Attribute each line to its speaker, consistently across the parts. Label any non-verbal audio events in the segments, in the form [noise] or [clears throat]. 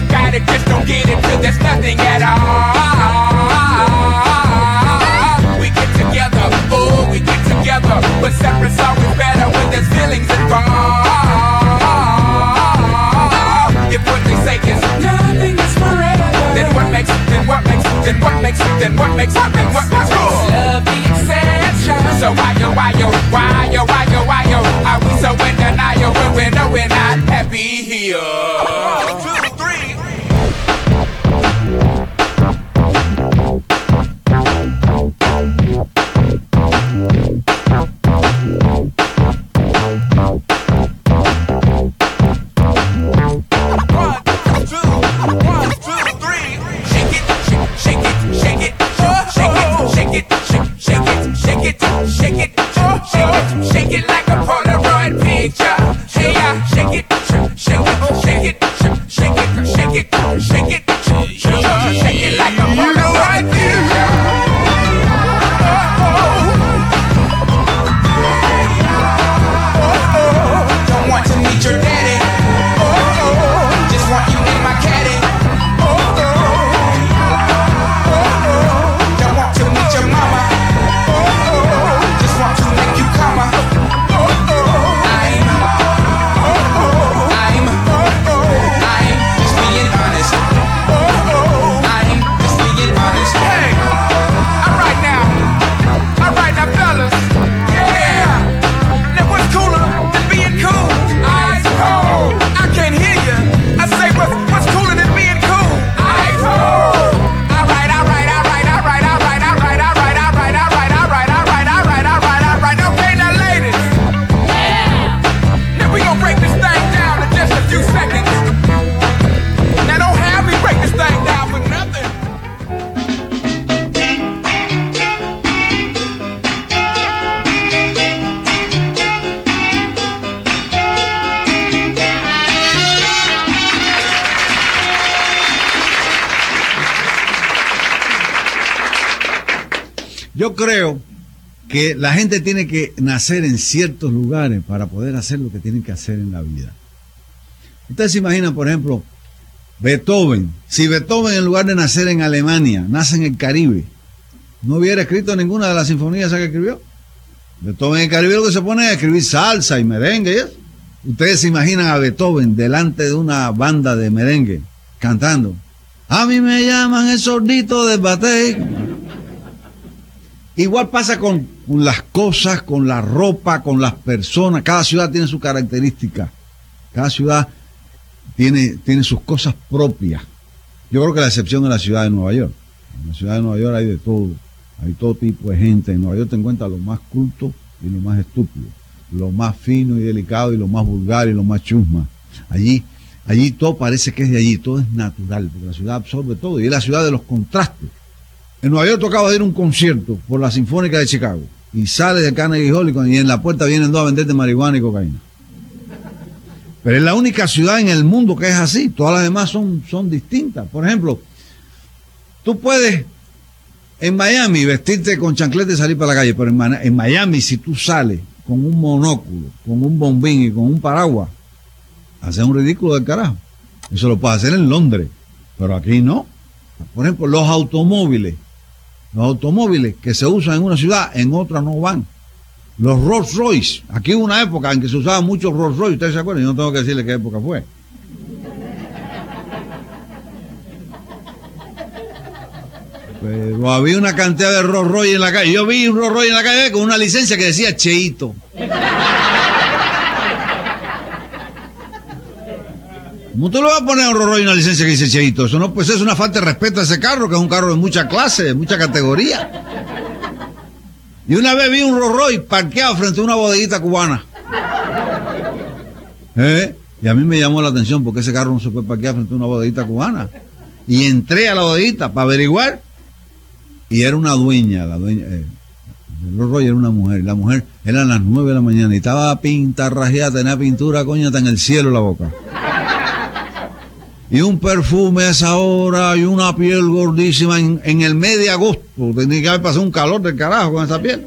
Speaker 1: forgot it, just don't get it till there's nothing at all. We get together, oh, we get together, but separate's always better when there's feelings involved. If what they say is nothing is forever, then what makes, then what makes, then what makes, then what makes, then what makes love the exception? So why yo, why yo, why yo, why yo, why yo, are we so in denial when we know we're not happy here?
Speaker 2: La gente tiene que nacer en ciertos lugares para poder hacer lo que tienen que hacer en la vida. Ustedes se imaginan, por ejemplo, Beethoven. Si Beethoven, en lugar de nacer en Alemania, nace en el Caribe, no hubiera escrito ninguna de las sinfonías que escribió. Beethoven en el Caribe lo que se pone es escribir salsa y merengue. Ustedes se imaginan a Beethoven delante de una banda de merengue cantando. A mí me llaman el sordito de batey. Igual pasa con, con las cosas, con la ropa, con las personas. Cada ciudad tiene su característica. Cada ciudad tiene, tiene sus cosas propias. Yo creo que la excepción es la ciudad de Nueva York. En la ciudad de Nueva York hay de todo. Hay todo tipo de gente. En Nueva York te encuentras lo más culto y lo más estúpido. Lo más fino y delicado y lo más vulgar y lo más chusma. Allí, allí todo parece que es de allí. Todo es natural. Porque la ciudad absorbe todo. Y es la ciudad de los contrastes. En Nueva York tocaba ir un concierto por la Sinfónica de Chicago. Y sale de Carnegie Hall y en la puerta vienen dos a venderte marihuana y cocaína. Pero es la única ciudad en el mundo que es así. Todas las demás son, son distintas. Por ejemplo, tú puedes en Miami vestirte con chanclete y salir para la calle, pero en, en Miami si tú sales con un monóculo, con un bombín y con un paraguas, haces un ridículo del carajo. Eso lo puedes hacer en Londres, pero aquí no. Por ejemplo, los automóviles. Los automóviles que se usan en una ciudad, en otra no van. Los Rolls Royce. Aquí hubo una época en que se usaban muchos Rolls Royce. ¿Ustedes se acuerdan? Yo no tengo que decirle qué época fue. Pero había una cantidad de Rolls Royce en la calle. Yo vi un Rolls Royce en la calle con una licencia que decía Cheito. ¿Cómo tú le vas a poner a un Rolls una licencia que dice Cheito? Eso no, pues es una falta de respeto a ese carro, que es un carro de mucha clase, de mucha categoría. Y una vez vi un Rolls parqueado frente a una bodeguita cubana. ¿Eh? Y a mí me llamó la atención porque ese carro no se puede parquear frente a una bodeguita cubana. Y entré a la bodeguita para averiguar. Y era una dueña, la dueña. eh, el Rolls Royce era una mujer. La mujer eran las nueve de la mañana y estaba pintarrajeada, tenía pintura, coño, hasta en el cielo la boca. Y un perfume a esa hora y una piel gordísima en, en el mes de agosto. Tenía que haber pasado un calor del carajo con esa piel.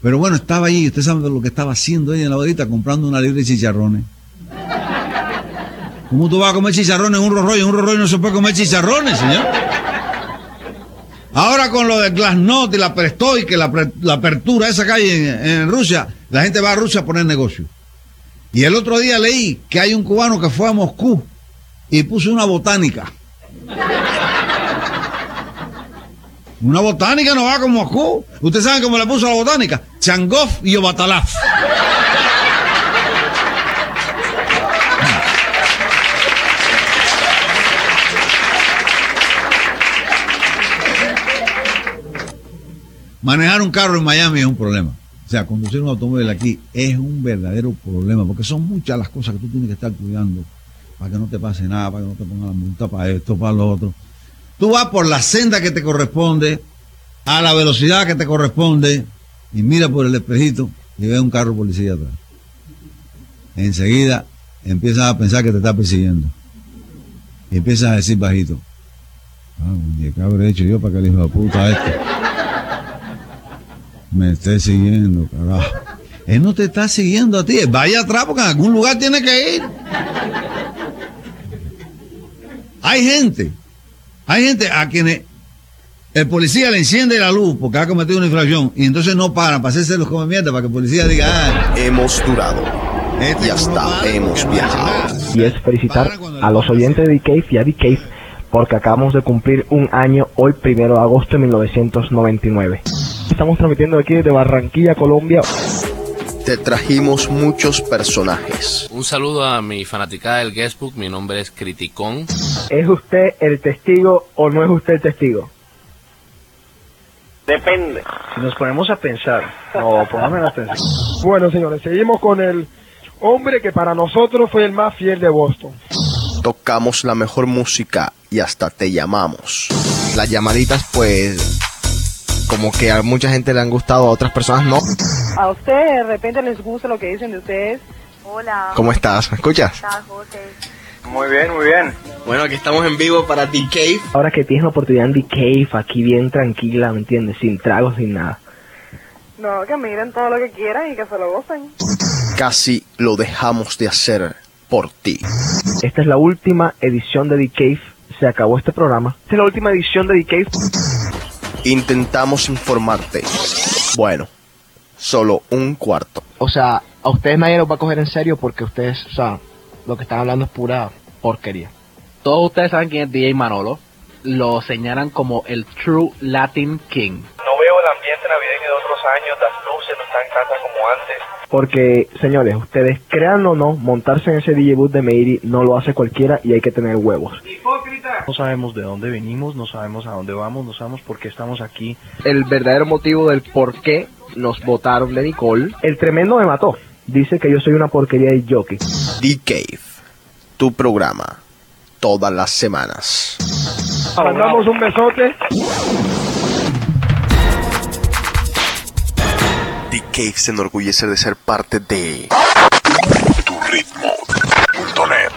Speaker 2: Pero bueno, estaba allí, usted sabe lo que estaba haciendo ella en la bodeguita, comprando una libra de chicharrones. ¿Cómo tú vas a comer chicharrones en un Rolls En un Rolls no se puede comer chicharrones, señor. Ahora con lo de Glasnost y la Prestoy, la, apertura esa que hay en, en, Rusia, la gente va a Rusia a poner negocio. Y el otro día leí que hay un cubano que fue a Moscú y puso una botánica. Una botánica no va con Moscú. ¿Ustedes saben cómo le puso la botánica? Changov y Obatalaf. Manejar un carro en Miami es un problema. O sea, conducir un automóvil aquí es un verdadero problema, porque son muchas las cosas que tú tienes que estar cuidando para que no te pase nada, para que no te pongan la multa, para esto, para lo otro. Tú vas por la senda que te corresponde, a la velocidad que te corresponde, y mira por el espejito y ves un carro policía atrás. Enseguida empiezas a pensar que te está persiguiendo. Y empiezas a decir bajito, ah, ¿qué habré hecho yo para que el hijo de puta este me esté siguiendo, carajo? Él no te está siguiendo a ti, vaya atrás porque en algún lugar tiene que ir. Hay gente, hay gente a quienes el policía le enciende la luz porque ha cometido una infracción y entonces no paran para hacerse los come mierda para que el policía diga, ah,
Speaker 3: hemos durado este y hasta hemos viajado.
Speaker 4: Y es felicitar a los oyentes de D-Cave y a D-Cave porque acabamos de cumplir un año hoy, primero de agosto de 1999. Estamos transmitiendo aquí desde Barranquilla, Colombia.
Speaker 3: Te trajimos muchos personajes.
Speaker 5: Un saludo a mi fanaticada del Guestbook, mi nombre es Criticón.
Speaker 4: ¿Es usted el testigo o no es usted el testigo?
Speaker 6: Depende.
Speaker 4: Si nos ponemos a pensar, no, la atención.
Speaker 7: Bueno, señores, seguimos con el hombre que para nosotros fue el más fiel de Boston.
Speaker 3: Tocamos la mejor música y hasta te llamamos. Las llamaditas, pues, como que a mucha gente le han gustado, a otras personas no.
Speaker 8: A ustedes de repente les gusta lo que dicen de ustedes.
Speaker 9: Hola.
Speaker 3: ¿Cómo estás? ¿Me escuchas?
Speaker 9: ¿Cómo estás, José?
Speaker 6: Muy bien, muy bien.
Speaker 3: Bueno, aquí estamos en vivo para The Cave.
Speaker 4: Ahora que tienes la oportunidad en The Cave, aquí bien tranquila, ¿me entiendes? Sin tragos, sin nada.
Speaker 8: No, que miren todo lo que quieran y que se lo gocen.
Speaker 3: Casi lo dejamos de hacer por ti.
Speaker 4: Esta es la última edición de The Cave. Se acabó este programa. Esta es la última edición de The Cave.
Speaker 3: Intentamos informarte. Bueno, solo un cuarto.
Speaker 10: O sea, a ustedes nadie los va a coger en serio porque ustedes, o sea, lo que están hablando es pura porquería.
Speaker 11: Todos ustedes saben quién es DJ Manolo. Lo señalan como el True Latin King.
Speaker 6: No veo el ambiente navideño de otros años, las luces no están tantas como antes.
Speaker 4: Porque, señores, ustedes crean o no, montarse en ese DJ booth de Meiri no lo hace cualquiera y hay que tener huevos.
Speaker 6: ¡Hipócrita!
Speaker 12: No sabemos de dónde venimos, no sabemos a dónde vamos, no sabemos por qué estamos aquí.
Speaker 10: El verdadero motivo del por qué nos votaron de Nicole.
Speaker 4: El tremendo me mató. Dice que yo soy una porquería de jockey.
Speaker 3: The Cave, tu programa, todas las semanas.
Speaker 7: Mandamos un besote.
Speaker 3: The Cave se enorgullece de ser parte de
Speaker 13: turitmo.net.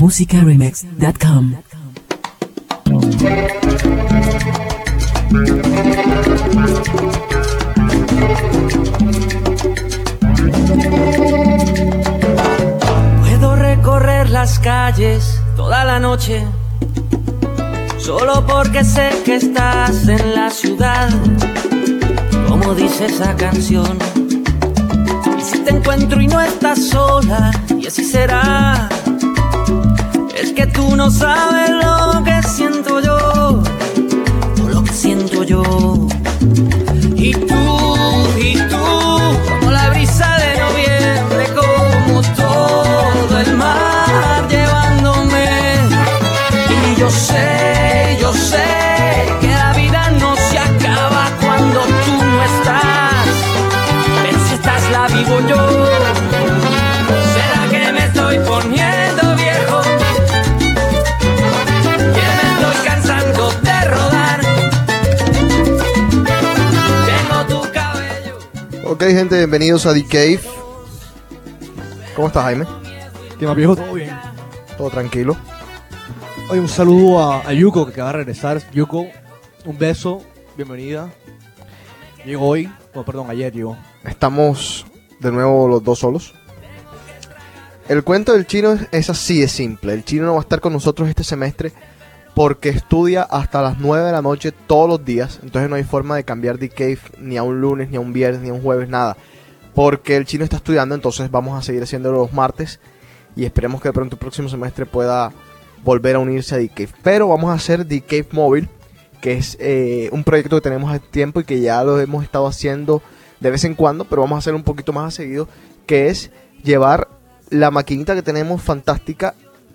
Speaker 14: Musicaremix.com
Speaker 15: Puedo recorrer las calles toda la noche, solo porque sé que estás en la ciudad, como dice esa canción. Y si te encuentro y no estás sola, y así será, es que tú no sabes lo que siento
Speaker 3: Ok, gente, bienvenidos a The Cave. ¿Cómo estás, Jaime?
Speaker 16: ¿Qué más viejo? Todo bien.
Speaker 3: Todo tranquilo.
Speaker 16: Oye, un saludo a, a Yuko que acaba de regresar. Yuko, un beso, bienvenida. Llegó hoy, no, perdón, ayer llegó.
Speaker 3: Estamos de nuevo los dos solos. El cuento del chino es, es así de simple. El chino no va a estar con nosotros este semestre porque estudia hasta las 9 de la noche todos los días. Entonces no hay forma de cambiar de cave ni a un lunes, ni a un viernes, ni a un jueves, nada. Porque el chino está estudiando, entonces vamos a seguir haciéndolo los martes. Y esperemos que de pronto el próximo semestre pueda volver a unirse a D-Cave. Pero vamos a hacer D-Cave Móvil, que es eh, un proyecto que tenemos hace tiempo y que ya lo hemos estado haciendo de vez en cuando, pero vamos a hacer un poquito más a seguido, que es llevar la maquinita que tenemos fantástica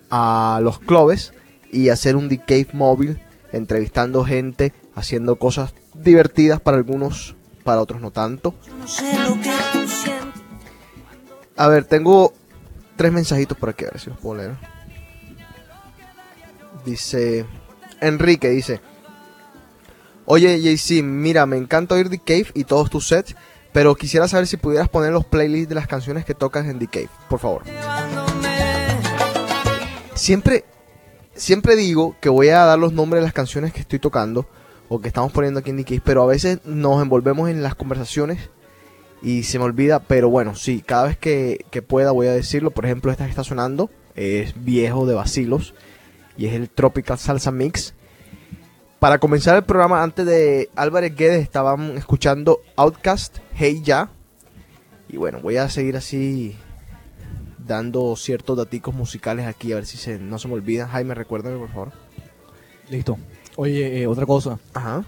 Speaker 3: a los clubes y hacer un D-Cave móvil, entrevistando gente, haciendo cosas divertidas para algunos, para otros no tanto. A ver, tengo tres mensajitos por aquí, a ver si los puedo leer. Dice Enrique, dice, oye JC, mira, me encanta oír The y todos tus sets, pero quisiera saber si pudieras poner los playlists de las canciones que tocas en The por favor. Siempre, siempre digo que voy a dar los nombres de las canciones que estoy tocando o que estamos poniendo aquí en Cave, pero a veces nos envolvemos en las conversaciones y se me olvida, pero bueno, sí, cada vez que, pueda voy a decirlo. Por ejemplo, esta que está sonando es viejo de Basilos y es el Tropical Salsa Mix. Para comenzar el programa, antes de Álvarez Guedes, estaban escuchando Outcast, Hey Ya. Y bueno, voy a seguir así dando ciertos daticos musicales aquí, a ver si se, no se me olvida. Jaime, recuérdame, por favor.
Speaker 16: Listo. Oye, eh, otra cosa.
Speaker 3: Ajá.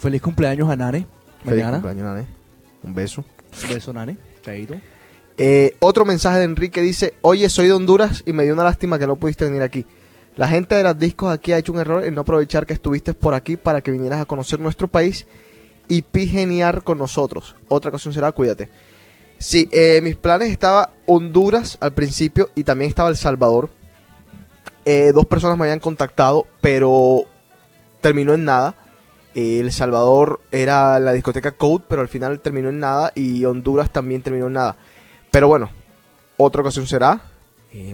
Speaker 16: Feliz cumpleaños a Nane.
Speaker 3: Feliz
Speaker 16: Mañana.
Speaker 3: cumpleaños, Nane. Un beso.
Speaker 16: Un beso, Nane. Chaito.
Speaker 3: Eh, otro mensaje de Enrique dice, oye, soy de Honduras y me dio una lástima que no pudiste venir aquí. La gente de los discos aquí ha hecho un error en no aprovechar que estuviste por aquí para que vinieras a conocer nuestro país y pigeniar con nosotros. Otra ocasión será, cuídate. Sí, eh, mis planes estaba Honduras al principio y también estaba El Salvador. Eh, dos personas me habían contactado, pero terminó en nada. Eh, El Salvador era la discoteca Code, pero al final terminó en nada. Y Honduras también terminó en nada. Pero bueno, otra ocasión será.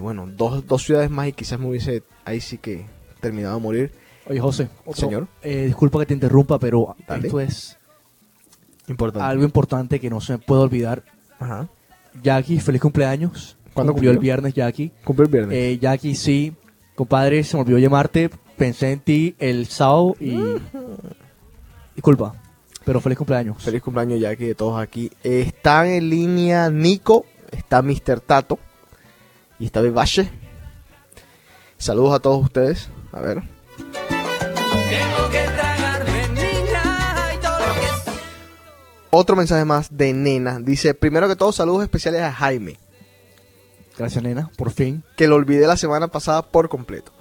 Speaker 3: Bueno, dos, dos ciudades más y quizás me hubiese ahí sí que terminado de morir.
Speaker 16: Oye, José. otro-
Speaker 3: Señor.
Speaker 16: disculpa que te interrumpa, pero
Speaker 3: Dale.
Speaker 16: esto es
Speaker 3: Importante.
Speaker 16: algo importante que no se puede olvidar.
Speaker 3: Ajá.
Speaker 16: Jackie, feliz cumpleaños.
Speaker 3: ¿Cuándo
Speaker 16: cumplió el
Speaker 3: cumplió?
Speaker 16: viernes, Jackie.
Speaker 3: Cumple el viernes.
Speaker 16: Eh, Jackie, sí. Compadre, se me olvidó llamarte. Pensé en ti el sábado y. [laughs] Disculpa. Pero feliz cumpleaños.
Speaker 3: Feliz cumpleaños que de todos aquí. Eh, están en línea Nico, está Mr. Tato y está Bebache. Saludos a todos ustedes. A ver.
Speaker 15: Tengo que
Speaker 3: Otro mensaje más de Nena. Dice, primero que todo, saludos especiales a Jaime.
Speaker 16: Gracias, nena. Por fin.
Speaker 3: Que lo olvidé la semana pasada por completo.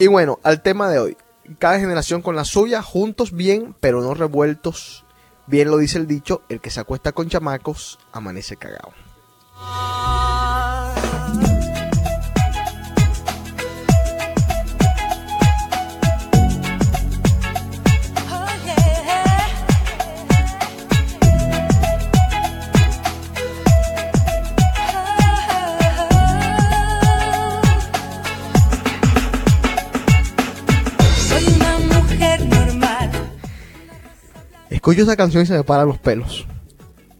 Speaker 3: Y bueno, al tema de hoy. Cada generación con la suya, juntos bien, pero no revueltos. Bien lo dice el dicho, el que se acuesta con chamacos, amanece cagado. Escucho esa canción y se me paran los pelos.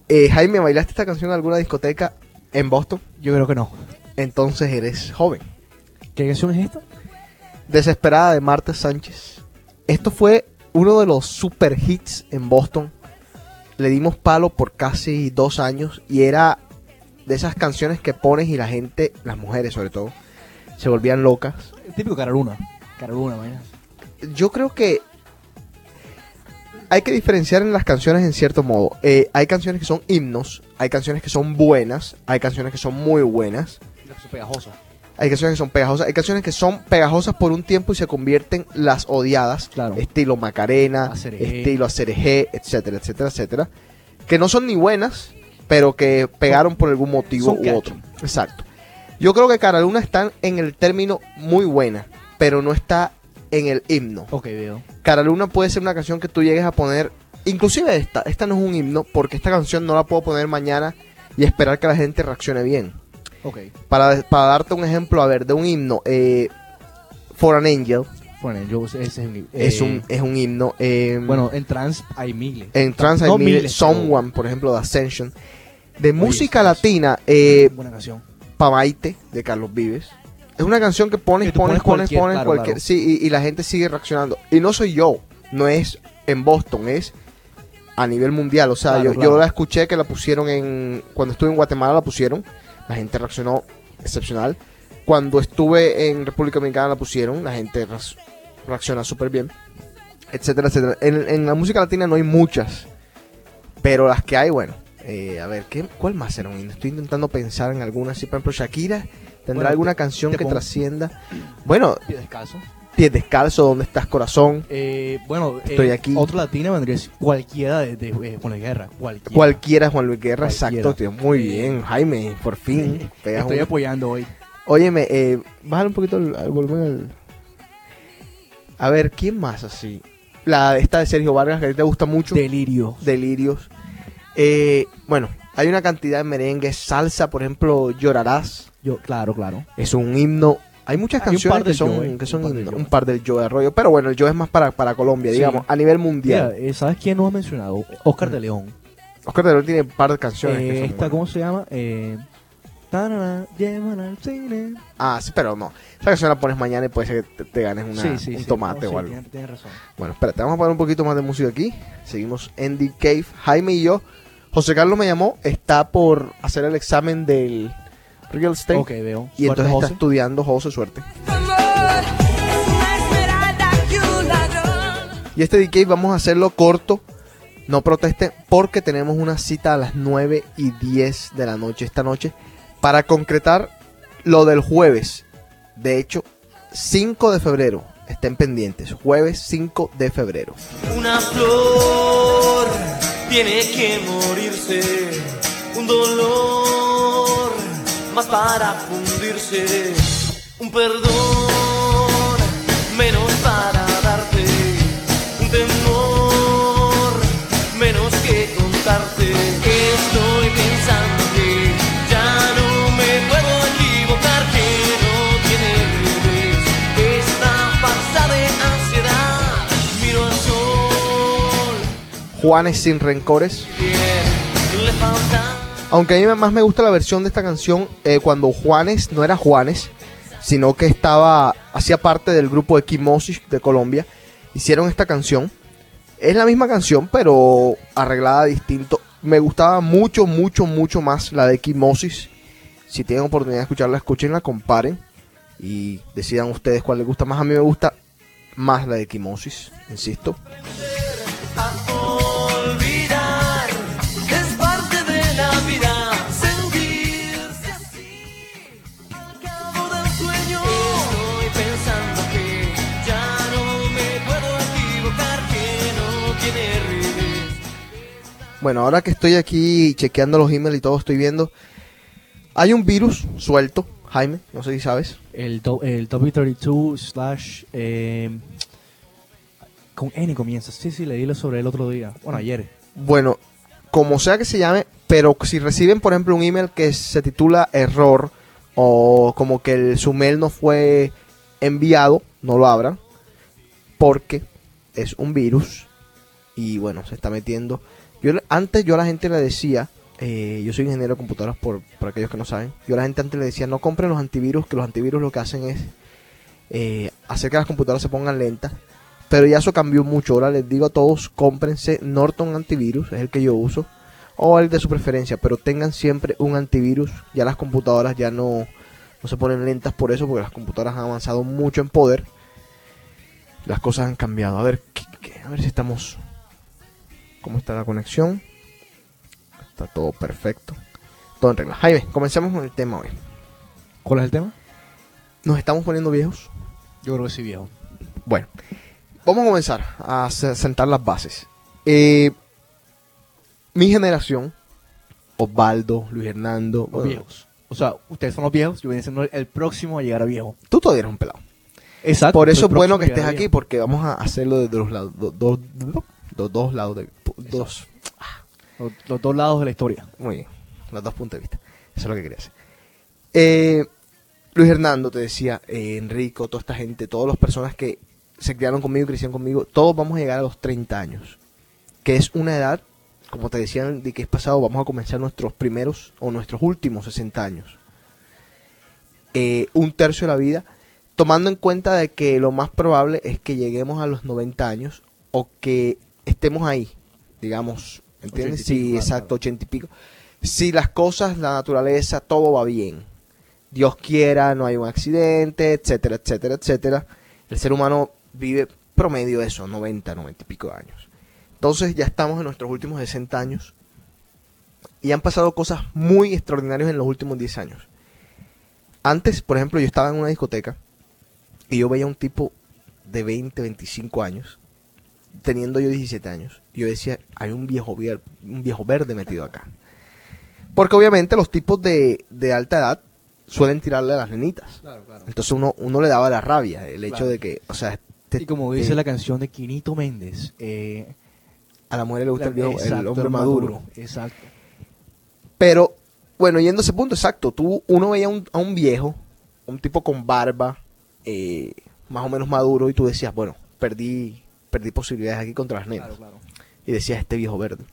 Speaker 3: Eh, Jaime, ¿bailaste esta canción en alguna discoteca en Boston?
Speaker 16: Yo creo que no.
Speaker 3: Entonces eres joven.
Speaker 16: ¿Qué canción es esta?
Speaker 3: Desesperada de Marta Sánchez. Esto fue uno de los super hits en Boston. Le dimos palo por casi dos años y era de esas canciones que pones y la gente, las mujeres sobre todo, se volvían locas.
Speaker 16: El típico Caroluna. Caroluna, vaina.
Speaker 3: Yo creo que hay que diferenciar en las canciones en cierto modo. Eh, hay canciones que son himnos, hay canciones que son buenas, hay canciones que son muy buenas,
Speaker 16: pegajoso.
Speaker 3: hay canciones que son pegajosas, hay canciones que son pegajosas por un tiempo y se convierten las odiadas, estilo Macarena,
Speaker 16: Acerejé.
Speaker 3: estilo Acerejé, etcétera, etcétera, etcétera, que no son ni buenas, pero que pegaron por algún motivo
Speaker 16: son
Speaker 3: u otro. Exacto. Yo creo que Cara Luna está en el término muy buena, pero no está en el himno.
Speaker 16: Ok, veo.
Speaker 3: Cara Luna puede ser una canción que tú llegues a poner, inclusive esta, esta no es un himno, porque esta canción no la puedo poner mañana y esperar que la gente reaccione bien.
Speaker 16: Ok.
Speaker 3: Para, para darte un ejemplo, a ver, de un himno, eh, For an Angel
Speaker 16: Bueno, yo, ese es un,
Speaker 3: es,
Speaker 16: eh,
Speaker 3: un, es un himno. eh,
Speaker 16: Bueno, en trans hay miles.
Speaker 3: en trance
Speaker 16: No
Speaker 3: hay
Speaker 16: miles, pero-
Speaker 3: Someone, por ejemplo, de Ascension. De música latina, eh,
Speaker 16: Buena canción.
Speaker 3: Pamaite de Carlos Vives. Es una canción que pones,
Speaker 16: Que
Speaker 3: pones,
Speaker 16: pones
Speaker 3: pones,
Speaker 16: cualquier,
Speaker 3: pones,
Speaker 16: claro,
Speaker 3: cualquier.
Speaker 16: claro.
Speaker 3: Sí, y, y la gente sigue reaccionando. Y no soy yo, no es en Boston, es a nivel mundial. O sea,
Speaker 16: Claro,
Speaker 3: yo, la escuché que la pusieron en. Cuando estuve en Guatemala la pusieron. La gente reaccionó excepcional. Cuando estuve en República Dominicana la pusieron. La gente reacc- reacciona súper bien. Etcétera, etcétera. En, en la música latina no hay muchas. Pero las que hay, bueno. eh, a ver, ¿qué, ¿cuál más era? Estoy intentando pensar en algunas. Sí, por ejemplo, Shakira tendrá
Speaker 16: Bueno,
Speaker 3: alguna
Speaker 16: te-
Speaker 3: canción
Speaker 16: te
Speaker 3: que
Speaker 16: pongo-
Speaker 3: trascienda. Bueno,
Speaker 16: Pie descalzo.
Speaker 3: Pies Descalzo, ¿Dónde estás, corazón?
Speaker 16: Eh, bueno,
Speaker 3: Estoy
Speaker 16: eh,
Speaker 3: aquí.
Speaker 16: Otro latina vendría a ser cualquiera de, de eh, Juan Luis Guerra. Cualquiera.
Speaker 3: Cualquiera, Juan Luis Guerra,
Speaker 16: Cualquiera.
Speaker 3: exacto, tío. Muy bien, Jaime, por fin. pegas
Speaker 16: Estoy apoyando hoy.
Speaker 3: Óyeme, eh, bájale un poquito el, el volumen. al- A ver, ¿quién más así? La esta de Sergio Vargas, que a ti te gusta mucho.
Speaker 16: Delirio.
Speaker 3: Delirios. Eh, bueno, hay una cantidad de merengue, salsa, por ejemplo, Llorarás.
Speaker 16: Yo, claro, claro.
Speaker 3: Es un himno. Hay muchas
Speaker 16: Hay
Speaker 3: canciones que son,
Speaker 16: Joe,
Speaker 3: que son
Speaker 16: un par Joe.
Speaker 3: un par del Joe Arroyo. Pero bueno, el Joe es más para, para Colombia,
Speaker 16: Sí.
Speaker 3: digamos, a nivel mundial.
Speaker 16: Mira, eh, ¿sabes quién no ha mencionado? Oscar de León.
Speaker 3: Oscar de León tiene un par de canciones. que son
Speaker 16: esta. ¿cómo se llama? Eh, llevan al cine.
Speaker 3: Ah, sí, pero no. Esa canción la pones mañana y puede ser que te, te ganes una-
Speaker 16: Sí, sí,
Speaker 3: un tomate
Speaker 16: No,
Speaker 3: o
Speaker 16: sí,
Speaker 3: algo.
Speaker 16: Tienes, tienes razón.
Speaker 3: Bueno, espérate, vamos a poner un poquito más de música aquí. Seguimos en The Cave. Jaime y yo. José Carlos me llamó, está por hacer el examen del Real Estate.
Speaker 16: Ok, veo.
Speaker 3: Y
Speaker 16: Suerte,
Speaker 3: entonces
Speaker 16: José.
Speaker 3: está estudiando, José, suerte. Y este Cave vamos a hacerlo corto. No proteste porque tenemos una cita a las 9 y 10 de la noche esta noche para concretar lo del jueves. De hecho, 5 de febrero. Estén pendientes. Jueves 5 de febrero.
Speaker 15: Una flor tiene que morirse, un dolor más para fundirse, un perdón menos para
Speaker 3: Juanes sin rencores. Aunque a mí más me gusta la versión de esta canción eh, cuando Juanes no era Juanes, sino que estaba hacía parte del grupo de Kimosis de Colombia. Hicieron esta canción. Es la misma canción, pero arreglada distinto. Me gustaba mucho, mucho, mucho más la de Kimosis. Si tienen oportunidad de escucharla, escúchenla, comparen y decidan ustedes cuál les gusta más. A mí me gusta más la de Kimosis, insisto. Bueno, ahora que estoy aquí chequeando los emails y todo, estoy viendo. Hay un virus suelto, Jaime, no sé si sabes.
Speaker 16: El, do- el W32 slash... eh, con N comienza. Sí, sí, leí sobre el otro día. Bueno, ayer.
Speaker 3: Bueno, como sea que se llame, pero si reciben, por ejemplo, un email que se titula error o como que el, su mail no fue enviado, no lo abran, porque es un virus y bueno, se está metiendo. Yo antes yo a la gente le decía, eh, yo soy ingeniero de computadoras por, por aquellos que no saben, yo a la gente antes le decía, no compren los antivirus, que los antivirus lo que hacen es eh, hacer que las computadoras se pongan lentas. Pero ya eso cambió mucho. Ahora les digo a todos, cómprense Norton Antivirus, es el que yo uso, o el de su preferencia, pero tengan siempre un antivirus. Ya las computadoras ya no, no se ponen lentas por eso, porque las computadoras han avanzado mucho en poder. Las cosas han cambiado. A ver, a ver si estamos... ¿Cómo está la conexión? Está todo perfecto. Todo en regla. Jaime, comencemos con el tema hoy.
Speaker 16: ¿Cuál es el tema?
Speaker 3: ¿Nos estamos poniendo viejos?
Speaker 16: Yo creo que sí, viejo.
Speaker 3: Bueno, vamos a comenzar a se- sentar las bases. Eh, mi generación, Osvaldo, Luis Hernando,
Speaker 16: Los
Speaker 3: bueno,
Speaker 16: viejos. O sea, ustedes son los viejos, yo voy siendo el próximo a llegar a viejo.
Speaker 3: tú todavía eres un pelado.
Speaker 16: Exacto.
Speaker 3: Por eso es bueno que estés aquí porque vamos a hacerlo desde los lados, do- do- do- los dos lados de dos,
Speaker 16: Los, los dos lados de la historia.
Speaker 3: muy bien, los dos puntos de vista. Eso es lo que quería hacer. Eh, Luis Hernando te decía, eh, Enrico, toda esta gente, todas las personas que se criaron conmigo y crecieron conmigo, todos vamos a llegar a los 30 años, que es una edad, como te decía de que es pasado, vamos a comenzar nuestros primeros o nuestros últimos 60 años. eh, un tercio de la vida, tomando en cuenta de que lo más probable es que lleguemos a los 90 años o que estemos ahí, digamos, ¿entiendes?
Speaker 16: 80 y pico,
Speaker 3: Sí, exacto, 80 y pico. Si las cosas, la naturaleza, todo va bien. Dios quiera, no hay un accidente, etcétera, etcétera, etcétera. El ser humano vive promedio eso, 90, 90 y pico de años. Entonces ya estamos en nuestros últimos 60 años y han pasado cosas muy extraordinarias en los últimos 10 años. Antes, por ejemplo, yo estaba en una discoteca y yo veía un tipo de 20, 25 años, teniendo yo 17 años. Yo decía, hay un viejo, vier- un viejo verde metido acá. Porque obviamente los tipos de, de alta edad suelen tirarle a las nenitas.
Speaker 16: Claro, claro.
Speaker 3: Entonces uno, uno le daba la rabia, el hecho
Speaker 16: Claro.
Speaker 3: de que, o sea,
Speaker 16: Y como dice
Speaker 3: eh,
Speaker 16: la canción de Quinito Méndez, eh,
Speaker 3: a la mujer le gusta el, viejo- el hombre
Speaker 16: el
Speaker 3: maduro.
Speaker 16: Exacto.
Speaker 3: Pero, bueno, yendo a ese punto, exacto, tú, uno veía un- a un viejo, un tipo con barba, eh, más o menos maduro, y tú decías, bueno, perdí, perdí posibilidades aquí contra las nenas. Y decías, este viejo verde.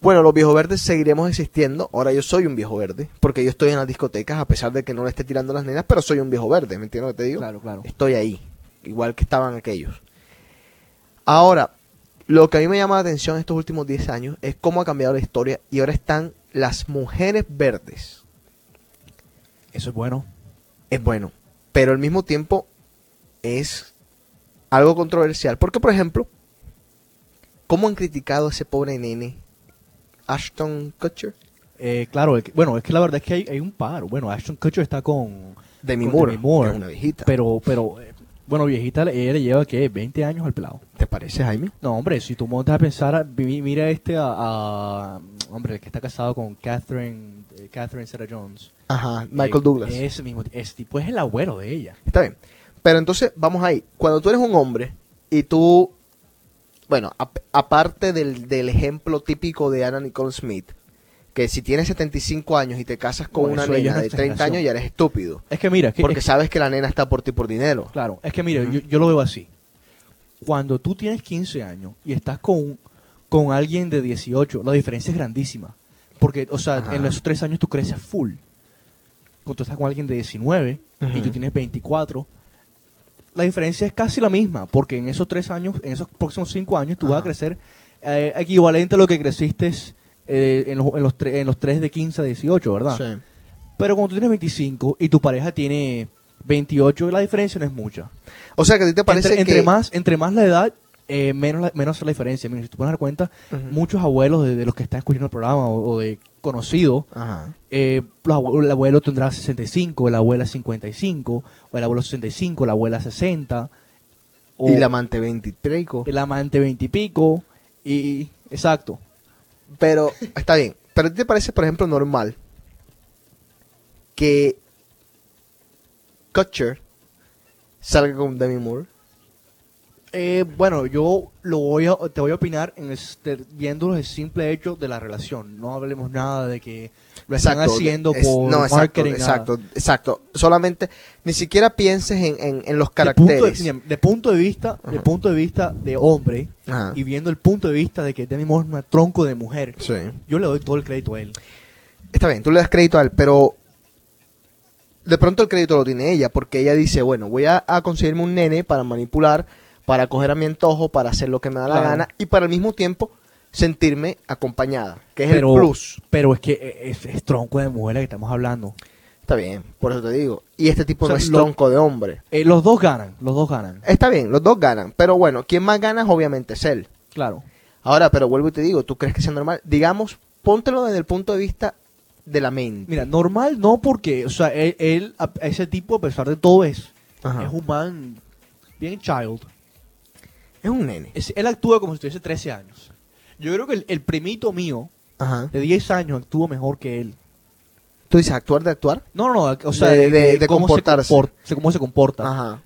Speaker 3: Bueno, los viejos verdes seguiremos existiendo. Ahora yo soy un viejo verde, porque yo estoy en las discotecas, a pesar de que no le esté tirando a las nenas, pero soy un viejo verde, ¿me entiendes lo que te digo?
Speaker 16: Claro, claro.
Speaker 3: Estoy ahí, igual que estaban aquellos. Ahora, lo que a mí me llama la atención estos últimos 10 años es cómo ha cambiado la historia y ahora están las mujeres verdes.
Speaker 16: Eso es bueno.
Speaker 3: Es bueno, pero al mismo tiempo es algo controversial. Porque, por ejemplo, ¿cómo han criticado a ese pobre nene, Ashton Kutcher?
Speaker 16: Eh, claro, el que- bueno, es que la verdad es que hay, hay un paro. Bueno, Ashton Kutcher está con
Speaker 3: Demi
Speaker 16: con
Speaker 3: Moore,
Speaker 16: Demi Moore,
Speaker 3: es una viejita.
Speaker 16: Pero, pero, eh, bueno, viejita, ella le lleva, ¿qué? 20 años al pelado.
Speaker 3: ¿Te parece, Jaime?
Speaker 16: No, hombre, si tú montas a pensar, mira este a, a- hombre, el que está casado con Catherine, eh, Catherine Zeta-Jones.
Speaker 3: Ajá, Michael Douglas.
Speaker 16: Ese mismo, ese tipo es el abuelo de ella.
Speaker 3: Está bien. Pero entonces, vamos ahí. Cuando tú eres un hombre y tú, bueno, ap- aparte del, del ejemplo típico de Anna Nicole Smith, que si tienes 75 años y te casas con
Speaker 16: Bueno,
Speaker 3: una nena de
Speaker 16: nuestra
Speaker 3: 30 años, ya eres estúpido.
Speaker 16: Es que mira, es que,
Speaker 3: Porque
Speaker 16: es-
Speaker 3: sabes que la nena está por ti por dinero.
Speaker 16: Claro, es que mira, yo, yo lo veo así. Cuando tú tienes 15 años y estás con, con alguien de 18, la diferencia es grandísima. Porque, o sea,
Speaker 3: Ajá.
Speaker 16: en esos tres años tú creces full. Cuando tú estás con alguien de 19 y tú tienes 24, la diferencia es casi la misma. Porque en esos tres años, en esos próximos cinco años, tú vas a crecer eh, equivalente a lo que creciste eh, en, los, en, los tre- en los tres de 15 a 18, ¿verdad?
Speaker 3: Sí.
Speaker 16: Pero cuando tú tienes 25 y tu pareja tiene 28, la diferencia no es mucha.
Speaker 3: O sea, que a ti te parece
Speaker 16: entre, entre
Speaker 3: que...
Speaker 16: más entre más la edad, eh, menos, la, menos la diferencia. Mira, si te pones a dar cuenta, muchos abuelos de, de los que están escuchando el programa o, o de conocidos, eh, el abuelo tendrá 65, la abuela 55, o el abuelo 65, la abuela 60, o
Speaker 3: Y la amante 20 y pico.
Speaker 16: el amante 20 y pico, y exacto.
Speaker 3: Pero, está bien. Pero ¿a ti te parece, por ejemplo, normal que Kutcher salga con Demi Moore?
Speaker 16: Eh, bueno, yo lo voy a, te voy a opinar en este, viendo el simple hecho de la relación. No hablemos nada de que lo están
Speaker 3: Exacto,
Speaker 16: haciendo
Speaker 3: es-
Speaker 16: por
Speaker 3: no, exacto,
Speaker 16: marketing. nada.
Speaker 3: exacto, exacto. Solamente, ni siquiera pienses en, en- en los
Speaker 16: De punto de,
Speaker 3: caracteres.
Speaker 16: de punto de vista, de punto de vista de hombre
Speaker 3: Ajá.
Speaker 16: y viendo el punto de vista de que Demi Moore es un tronco de mujer,
Speaker 3: Sí.
Speaker 16: yo le doy todo el crédito a él.
Speaker 3: Está bien, tú le das crédito a él, pero de pronto el crédito lo tiene ella, porque ella dice, bueno, voy a, a conseguirme un nene para manipular, para coger a mi antojo, para hacer lo que me da la
Speaker 16: Claro.
Speaker 3: gana y para al mismo tiempo sentirme acompañada, que es
Speaker 16: pero,
Speaker 3: el plus.
Speaker 16: Pero es que es, es tronco de mujer que estamos hablando.
Speaker 3: Está bien, por eso te digo. Y este tipo
Speaker 16: O sea,
Speaker 3: no es
Speaker 16: lo-
Speaker 3: tronco de hombre.
Speaker 16: Eh, los dos ganan, los dos ganan.
Speaker 3: Está bien, los dos ganan, pero bueno, quien más gana obviamente es él.
Speaker 16: Claro.
Speaker 3: Ahora, pero vuelvo y te digo, ¿tú crees que sea normal? Digamos, póntelo desde el punto de vista de la mente.
Speaker 16: Mira, normal no porque, o sea, él, él, a- ese tipo a pesar de todo es,
Speaker 3: Ajá.
Speaker 16: es un man bien child.
Speaker 3: Es un nene.
Speaker 16: Es- él actúa como si tuviese 13 años. Yo creo que el, el primito mío
Speaker 3: Ajá.
Speaker 16: de 10 años actúa mejor que él.
Speaker 3: ¿Tú dices actuar de actuar?
Speaker 16: No, no, o sea,
Speaker 3: De-
Speaker 16: de,
Speaker 3: de- de
Speaker 16: cómo
Speaker 3: comportarse.
Speaker 16: Se comporta, cómo se comporta.
Speaker 3: Ajá.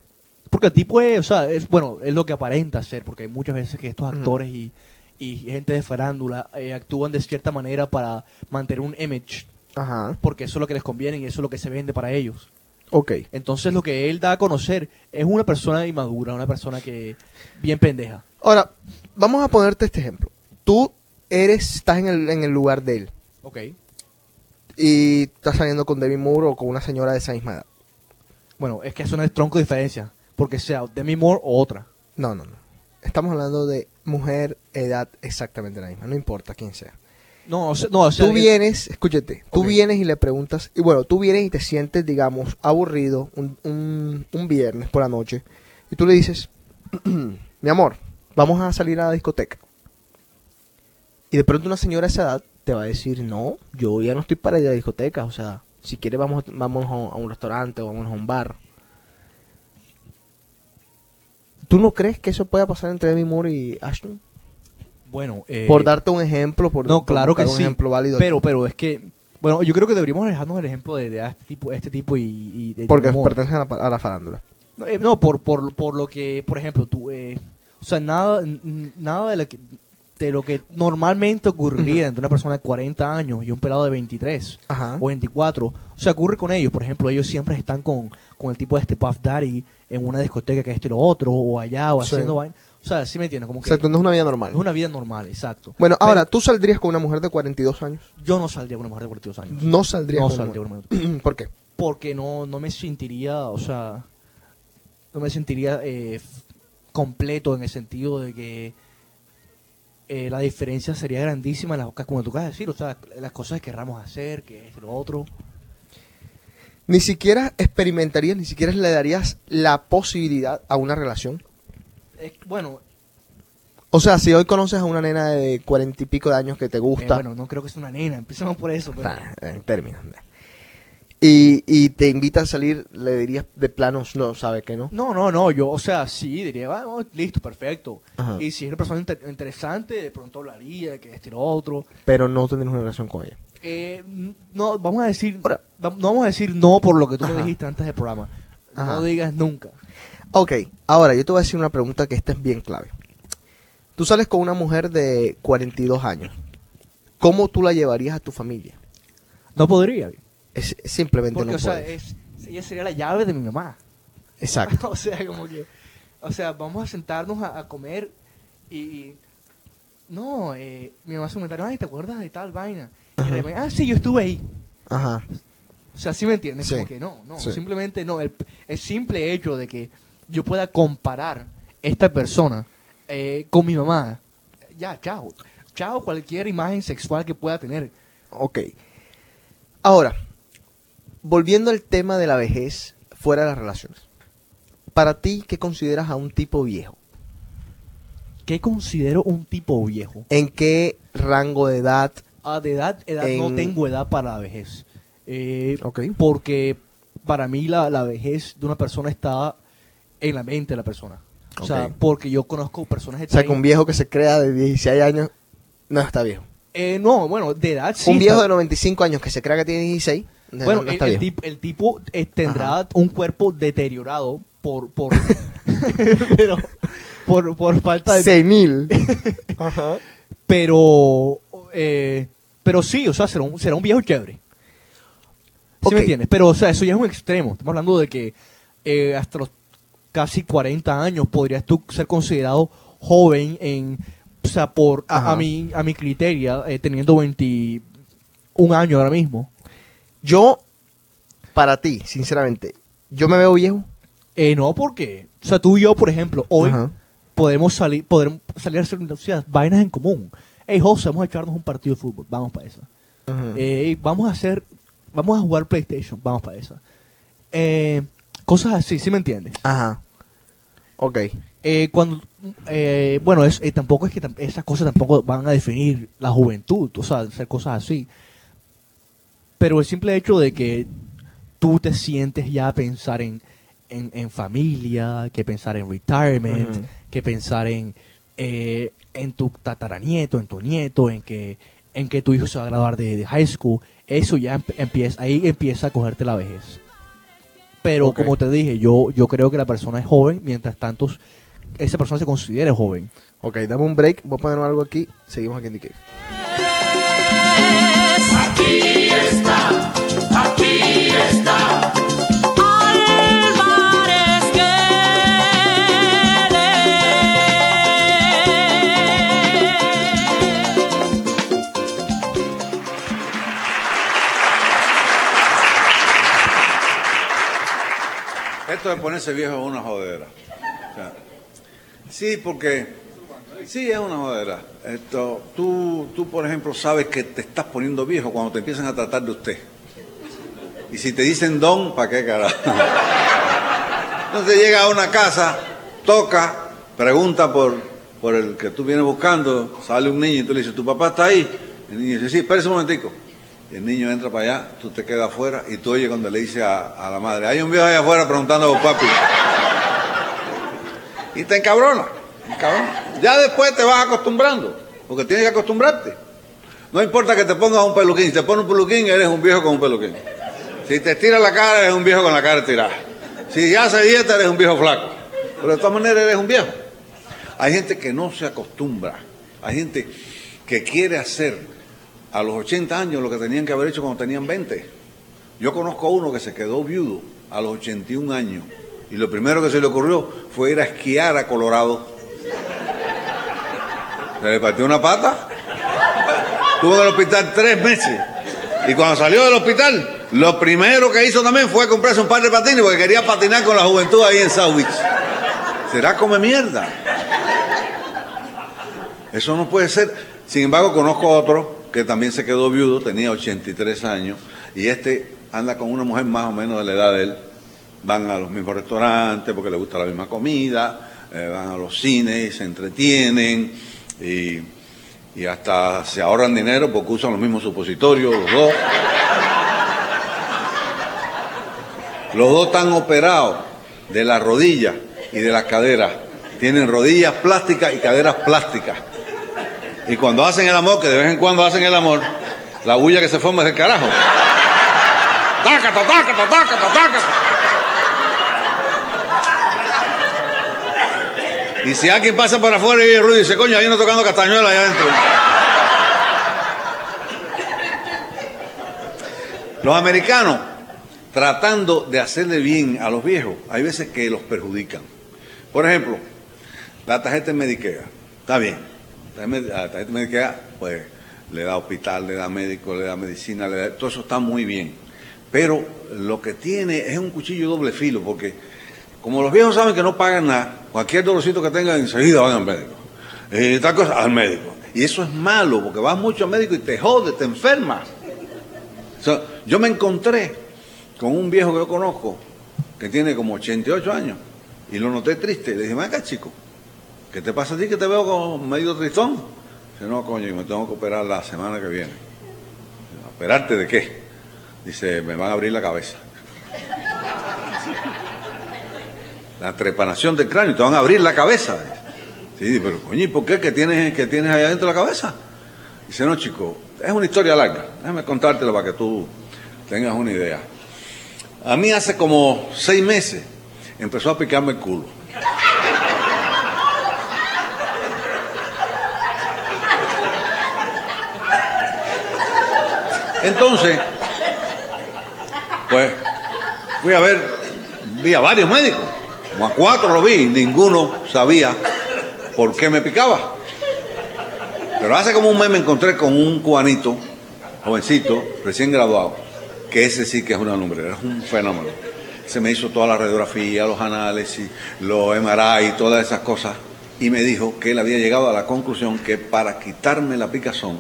Speaker 16: Porque el tipo es, o sea, es bueno, es lo que aparenta ser, porque hay muchas veces que estos actores y, y gente de farándula eh, actúan de cierta manera para mantener un image,
Speaker 3: Ajá.
Speaker 16: porque eso es lo que les conviene y eso es lo que se vende para ellos.
Speaker 3: Ok.
Speaker 16: Entonces lo que él da a conocer es una persona inmadura, una persona que bien pendeja.
Speaker 3: Ahora, vamos a ponerte este ejemplo. Tú eres, estás en el, en el lugar de él.
Speaker 16: Ok.
Speaker 3: y estás saliendo con Demi Moore o con una señora de esa misma edad.
Speaker 16: Bueno, es que eso no es tronco de diferencia. Porque sea Demi Moore o otra.
Speaker 3: No, no, no. Estamos hablando de mujer, edad exactamente la misma. No importa quién sea.
Speaker 16: No, o sea, no, o sea,
Speaker 3: tú vienes, escúchate, tú vienes y le preguntas, y bueno, tú vienes y te sientes, digamos, aburrido un, un, un viernes por la noche, y tú le dices, [clears throat] mi amor, vamos a salir a la discoteca. Y de pronto una señora de esa edad te va a decir, no, yo ya no estoy para ir a la discoteca, o sea, si quieres vamos, vamos a un restaurante o vamos a un bar. ¿Tú no crees que eso pueda pasar entre Demi Moore y Ashton?
Speaker 16: Bueno, eh,
Speaker 3: por darte un ejemplo, por,
Speaker 16: no,
Speaker 3: por
Speaker 16: claro que
Speaker 3: buscar un
Speaker 16: sí.
Speaker 3: ejemplo válido.
Speaker 16: Pero, pero es que, bueno, yo creo que deberíamos dejarnos el ejemplo de, de este tipo, este tipo y, y de
Speaker 3: porque pertenecen a la, a la farándula.
Speaker 16: No, eh, no, por, por, por lo que, por ejemplo, tú, eh, o sea, nada, nada de lo que, de lo que normalmente ocurriría entre una persona de 40 años y un pelado de 23
Speaker 3: Ajá.
Speaker 16: o 24, o sea, ocurre con ellos. Por ejemplo, ellos siempre están con, con el tipo de este Puff Daddy en una discoteca que esto y lo otro, o allá, o
Speaker 3: Sí.
Speaker 16: haciendo vaina. O sea, sí me entiendes, como que
Speaker 3: Exacto, no es una vida normal.
Speaker 16: es una vida normal, exacto.
Speaker 3: Bueno,
Speaker 16: Pero
Speaker 3: ahora, ¿tú saldrías con una mujer de 42 años?
Speaker 16: yo no saldría con una mujer de 42 años.
Speaker 3: No saldrías
Speaker 16: No
Speaker 3: con
Speaker 16: saldría
Speaker 3: una
Speaker 16: con una
Speaker 3: mujer. [clears throat] ¿Por qué?
Speaker 16: porque no, no me sentiría, o sea, no me sentiría eh, completo en el sentido de que eh, la diferencia sería grandísima en las cosas, como tú acabas de decir, o sea, las cosas que querramos hacer, que y lo otro.
Speaker 3: Ni siquiera experimentarías, ni siquiera le darías la posibilidad a una relación.
Speaker 16: Es- bueno,
Speaker 3: O sea, si hoy conoces a una nena de cuarenta y pico de años que te
Speaker 16: eh,
Speaker 3: gusta,
Speaker 16: bueno, no creo que sea una nena, empecemos por eso. pero-
Speaker 3: Nah, en términos. nah. Y, y te invita a salir, le dirías de planos, no, sabe que no.
Speaker 16: No, no, no, yo, o sea, sí, diría, vamos, listo, perfecto.
Speaker 3: Ajá.
Speaker 16: Y si es una persona inter- interesante, de pronto hablaría, de que esto y lo otro.
Speaker 3: Pero no tendrías una relación con ella.
Speaker 16: Eh, no, vamos a decir, no vamos a decir no por lo que tú me dijiste antes del programa.
Speaker 3: Ajá.
Speaker 16: No digas nunca.
Speaker 3: Ok, ahora yo te voy a decir una pregunta que esta es bien clave. Tú sales con una mujer de 42 años. ¿Cómo tú la llevarías a tu familia?
Speaker 16: No podría.
Speaker 3: Es, simplemente
Speaker 16: Porque,
Speaker 3: no
Speaker 16: o sea, es, ella sería la llave de mi mamá.
Speaker 3: Exacto. [laughs]
Speaker 16: o sea, como que, o sea, vamos a sentarnos a, a comer y, y- no, eh, mi mamá se comentaron, ay, ¿te acuerdas de tal vaina? Y de repente, ah, sí, yo estuve ahí.
Speaker 3: Ajá.
Speaker 16: O sea, ¿sí me entiendes?
Speaker 3: Sí.
Speaker 16: Como que no, no,
Speaker 3: Sí.
Speaker 16: simplemente no. El, el simple hecho de que yo pueda comparar esta persona eh, con mi mamá, ya, chao. Chao cualquier imagen sexual que pueda tener.
Speaker 3: Ok. Ahora, volviendo al tema de la vejez fuera de las relaciones. Para ti, ¿qué consideras a un tipo viejo?
Speaker 16: ¿Qué considero un tipo viejo?
Speaker 3: ¿En qué rango de edad?
Speaker 16: Ah, de edad, edad no
Speaker 3: En-
Speaker 16: tengo edad para la vejez. Eh,
Speaker 3: Ok.
Speaker 16: Porque para mí la, la vejez de una persona está en la mente de la persona. O sea, porque yo conozco personas
Speaker 3: O sea, que un
Speaker 16: 30
Speaker 3: viejo que se crea de 16 años no está viejo.
Speaker 16: Eh, no, bueno, de edad sí.
Speaker 3: un viejo
Speaker 16: está-
Speaker 3: de 95 años que se crea que tiene 16 no,
Speaker 16: Bueno,
Speaker 3: no
Speaker 16: el, el tip- el tipo eh, tendrá un cuerpo deteriorado por por [laughs] [laughs] pero por, por falta de
Speaker 3: Senil. [laughs] Ajá.
Speaker 16: pero eh, pero sí, o sea, será un, será un viejo chévere. ¿Sí me entiendes? Pero o sea, eso ya es un extremo. Estamos hablando de que eh, hasta los casi 40 años podrías tú ser considerado joven en o sea, por a, a mi a mi criterio eh, teniendo 21 años ahora mismo.
Speaker 3: Yo, para ti, sinceramente, ¿yo me veo viejo?
Speaker 16: Eh, no, porque, o sea, tú y yo, por ejemplo, hoy
Speaker 3: Ajá.
Speaker 16: podemos salir, podremos salir a hacer o sea, vainas en común. Hey, José, vamos a echarnos un partido de fútbol, vamos para eso.
Speaker 3: Ajá.
Speaker 16: Eh, vamos a hacer, vamos a jugar PlayStation, vamos para eso. Eh, cosas así, ¿sí me entiendes?
Speaker 3: Ajá. Ok.
Speaker 16: Eh, cuando, eh, bueno, es, eh, tampoco es que esas cosas tampoco van a definir la juventud, o sea, hacer cosas así. Pero el simple hecho de que tú te sientes ya a pensar en, en, en familia, que pensar en retirement, que pensar en, en tu tataranieto, en tu nieto, en que, en que tu hijo se va a graduar de, de high school, eso ya emp- empieza, ahí empieza a cogerte la vejez. Pero como te dije, yo, yo creo que la persona es joven, mientras tanto esa persona se considere joven.
Speaker 3: Ok, dame un break. Voy a poner algo aquí. Seguimos aquí en The Cave.
Speaker 1: Aquí está, aquí
Speaker 2: esto de ponerse viejo es una jodera. Sí, porque sí es una jodera. Esto, tú, tú, por ejemplo, sabes que te estás poniendo viejo cuando te empiezan a tratar de usted. Y si te dicen don, ¿para qué carajo? [laughs] Entonces llega a una casa, toca, pregunta por, por el que tú vienes buscando, sale un niño y tú le dices, ¿tu papá está ahí? El niño dice, sí, espérese un momentico. El niño entra para allá, tú te quedas afuera y tú oyes cuando le dice a, a la madre, hay un viejo allá afuera preguntando por papi. Y te encabrona. Ya después te vas acostumbrando, porque tienes que acostumbrarte. No importa que te pongas un peluquín, si te pones un peluquín, eres un viejo con un peluquín. Si te estiras la cara, eres un viejo con la cara estirada. Si ya haces dieta, eres un viejo flaco. Pero de todas maneras, eres un viejo. Hay gente que no se acostumbra. Hay gente que quiere hacer a los 80 años lo que tenían que haber hecho cuando tenían 20. Yo conozco a uno que se quedó viudo a los 81 años y lo primero que se le ocurrió fue ir a esquiar a Colorado. Se le partió una pata. Estuvo en el hospital tres meses. Y cuando salió del hospital, lo primero que hizo también fue comprarse un par de patines porque quería patinar con la juventud ahí en South. ¿Será come mierda? Eso no puede ser. Sin embargo, conozco a otro que también se quedó viudo, tenía 83 años, y este anda con una mujer más o menos de la edad de él. Van a los mismos restaurantes porque le gusta la misma comida, eh, van a los cines, se entretienen y, y hasta se ahorran dinero porque usan los mismos supositorios, los dos. Los dos están operados de la rodilla y de la cadera. Tienen rodillas plásticas y caderas plásticas. Y cuando hacen el amor, que de vez en cuando hacen el amor, la bulla que se forma es del carajo. ¡Tácata, tácata, tácata, tácata! Y si alguien pasa por afuera y oye ruido y dice, coño, hay uno tocando castañuela allá adentro. Los americanos, tratando de hacerle bien a los viejos, hay veces que los perjudican. Por ejemplo, la tarjeta Medicare, está bien. La tarjeta Medicare, pues, le da hospital, le da médico, le da medicina, le da, todo eso está muy bien. Pero lo que tiene es un cuchillo doble filo, porque como los viejos saben que no pagan nada, cualquier dolorcito que tengan enseguida van al médico. Y tal cosa, al médico. Y eso es malo, porque vas mucho al médico y te jode, te enfermas. Yo me encontré con un viejo que yo conozco, que tiene como 88 años, y lo noté triste. Le dije, ven acá, chico, ¿qué te pasa a ti que te veo como medio tristón? Dice, no, coño, me tengo que operar la semana que viene. ¿Operarte de qué? Dice, me van a abrir la cabeza. La trepanación del cráneo, te van a abrir la cabeza. Sí, pero coño, ¿y por qué? ¿Qué tienes, que tienes ahí adentro de la cabeza? Dice, no, chico, es una historia larga. Déjame contártelo para que tú tengas una idea. A mí hace como seis meses empezó a picarme el culo. Entonces, pues fui a ver, vi a varios médicos, como a cuatro lo vi, ninguno sabía por qué me picaba. Pero hace como un mes me encontré con un cubanito, jovencito, recién graduado, que ese sí que es una lumbrera, es un fenómeno. Se me hizo toda la radiografía, los análisis, los MRI todas esas cosas, y me dijo que él había llegado a la conclusión que para quitarme la picazón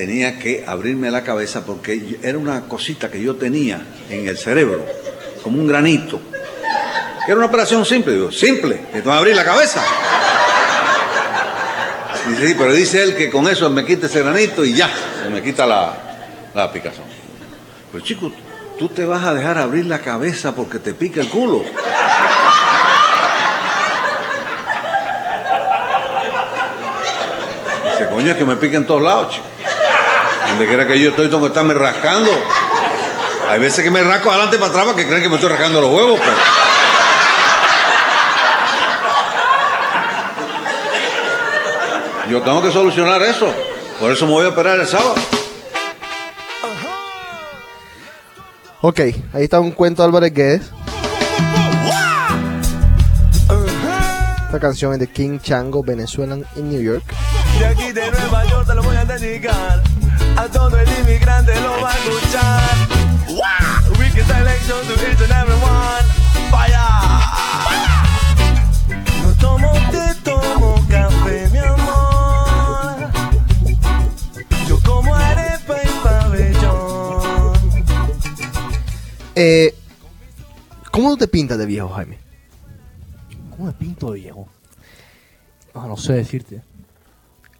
Speaker 2: tenía que abrirme la cabeza porque era una cosita que yo tenía en el cerebro, como un granito. Era una operación simple, digo, simple, te va a abrir la cabeza. Sí, pero dice él que con eso me quita ese granito y ya, se me quita la, la picazón. Pero chico, tú te vas a dejar abrir la cabeza porque te pica el culo. Dice, coño, es que me pica en todos lados, chico. Donde quiera que yo estoy, tengo que estarme rascando. Hay veces que me rasco adelante para atrás porque creen que me estoy rascando los huevos. Pero... Yo tengo que solucionar eso. Por eso me voy a operar el sábado.
Speaker 3: Ok, ahí está un cuento de Álvarez Guedes. Esta canción es de King Chango, Venezuelan in New York.
Speaker 1: De aquí de Nueva York te lo voy a dedicar. A todo el inmigrante lo va a escuchar. Wow. We can selection to each and everyone. Fire.
Speaker 17: No tomo te tomo café, mi amor. Yo como arepa y pabellón.
Speaker 3: Eh, ¿Cómo te pintas de viejo, Jaime?
Speaker 16: ¿Cómo me pinto de viejo? Ah, no sé decirte.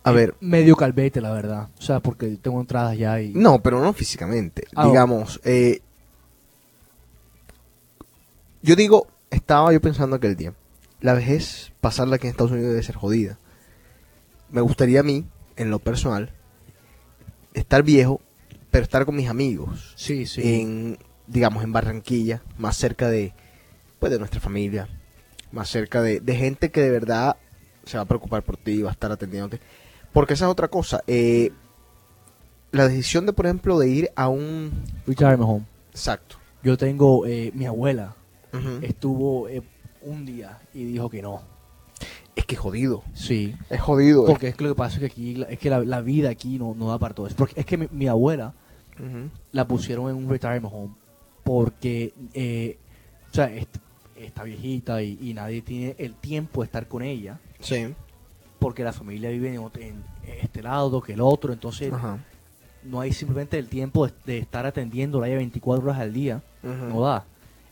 Speaker 3: A ver.
Speaker 16: Medio calvete, la verdad. O sea, porque tengo entradas ya y...
Speaker 3: No, pero no físicamente.
Speaker 16: Ah,
Speaker 3: Digamos, eh, yo digo, estaba yo pensando aquel día, la vejez, pasarla aquí en Estados Unidos debe ser jodida. Me gustaría a mí, en lo personal, estar viejo, pero estar con mis amigos.
Speaker 16: Sí, sí.
Speaker 3: En, digamos, en Barranquilla, más cerca de, pues, de nuestra familia, más cerca de, de gente que de verdad se va a preocupar por ti, va a estar atendiéndote. Porque esa es otra cosa. eh, la decisión de, por ejemplo, de ir a un...
Speaker 16: Retirement home.
Speaker 3: Exacto.
Speaker 16: Yo tengo... eh, mi abuela estuvo eh, un día y dijo que no.
Speaker 3: Es que jodido.
Speaker 16: Sí.
Speaker 3: Es jodido.
Speaker 16: Porque es que lo que pasa es que aquí, la- es que la, la vida aquí no, no da para todo eso. Porque es que mi, mi abuela la pusieron en un retirement home porque, eh, o sea, est- está viejita y, y nadie tiene el tiempo de estar con ella.
Speaker 3: Sí.
Speaker 16: Porque la familia vive en, este lado que el otro, entonces
Speaker 3: Ajá.
Speaker 16: no hay simplemente el tiempo de, de estar atendiéndola ella 24 horas al día, no da.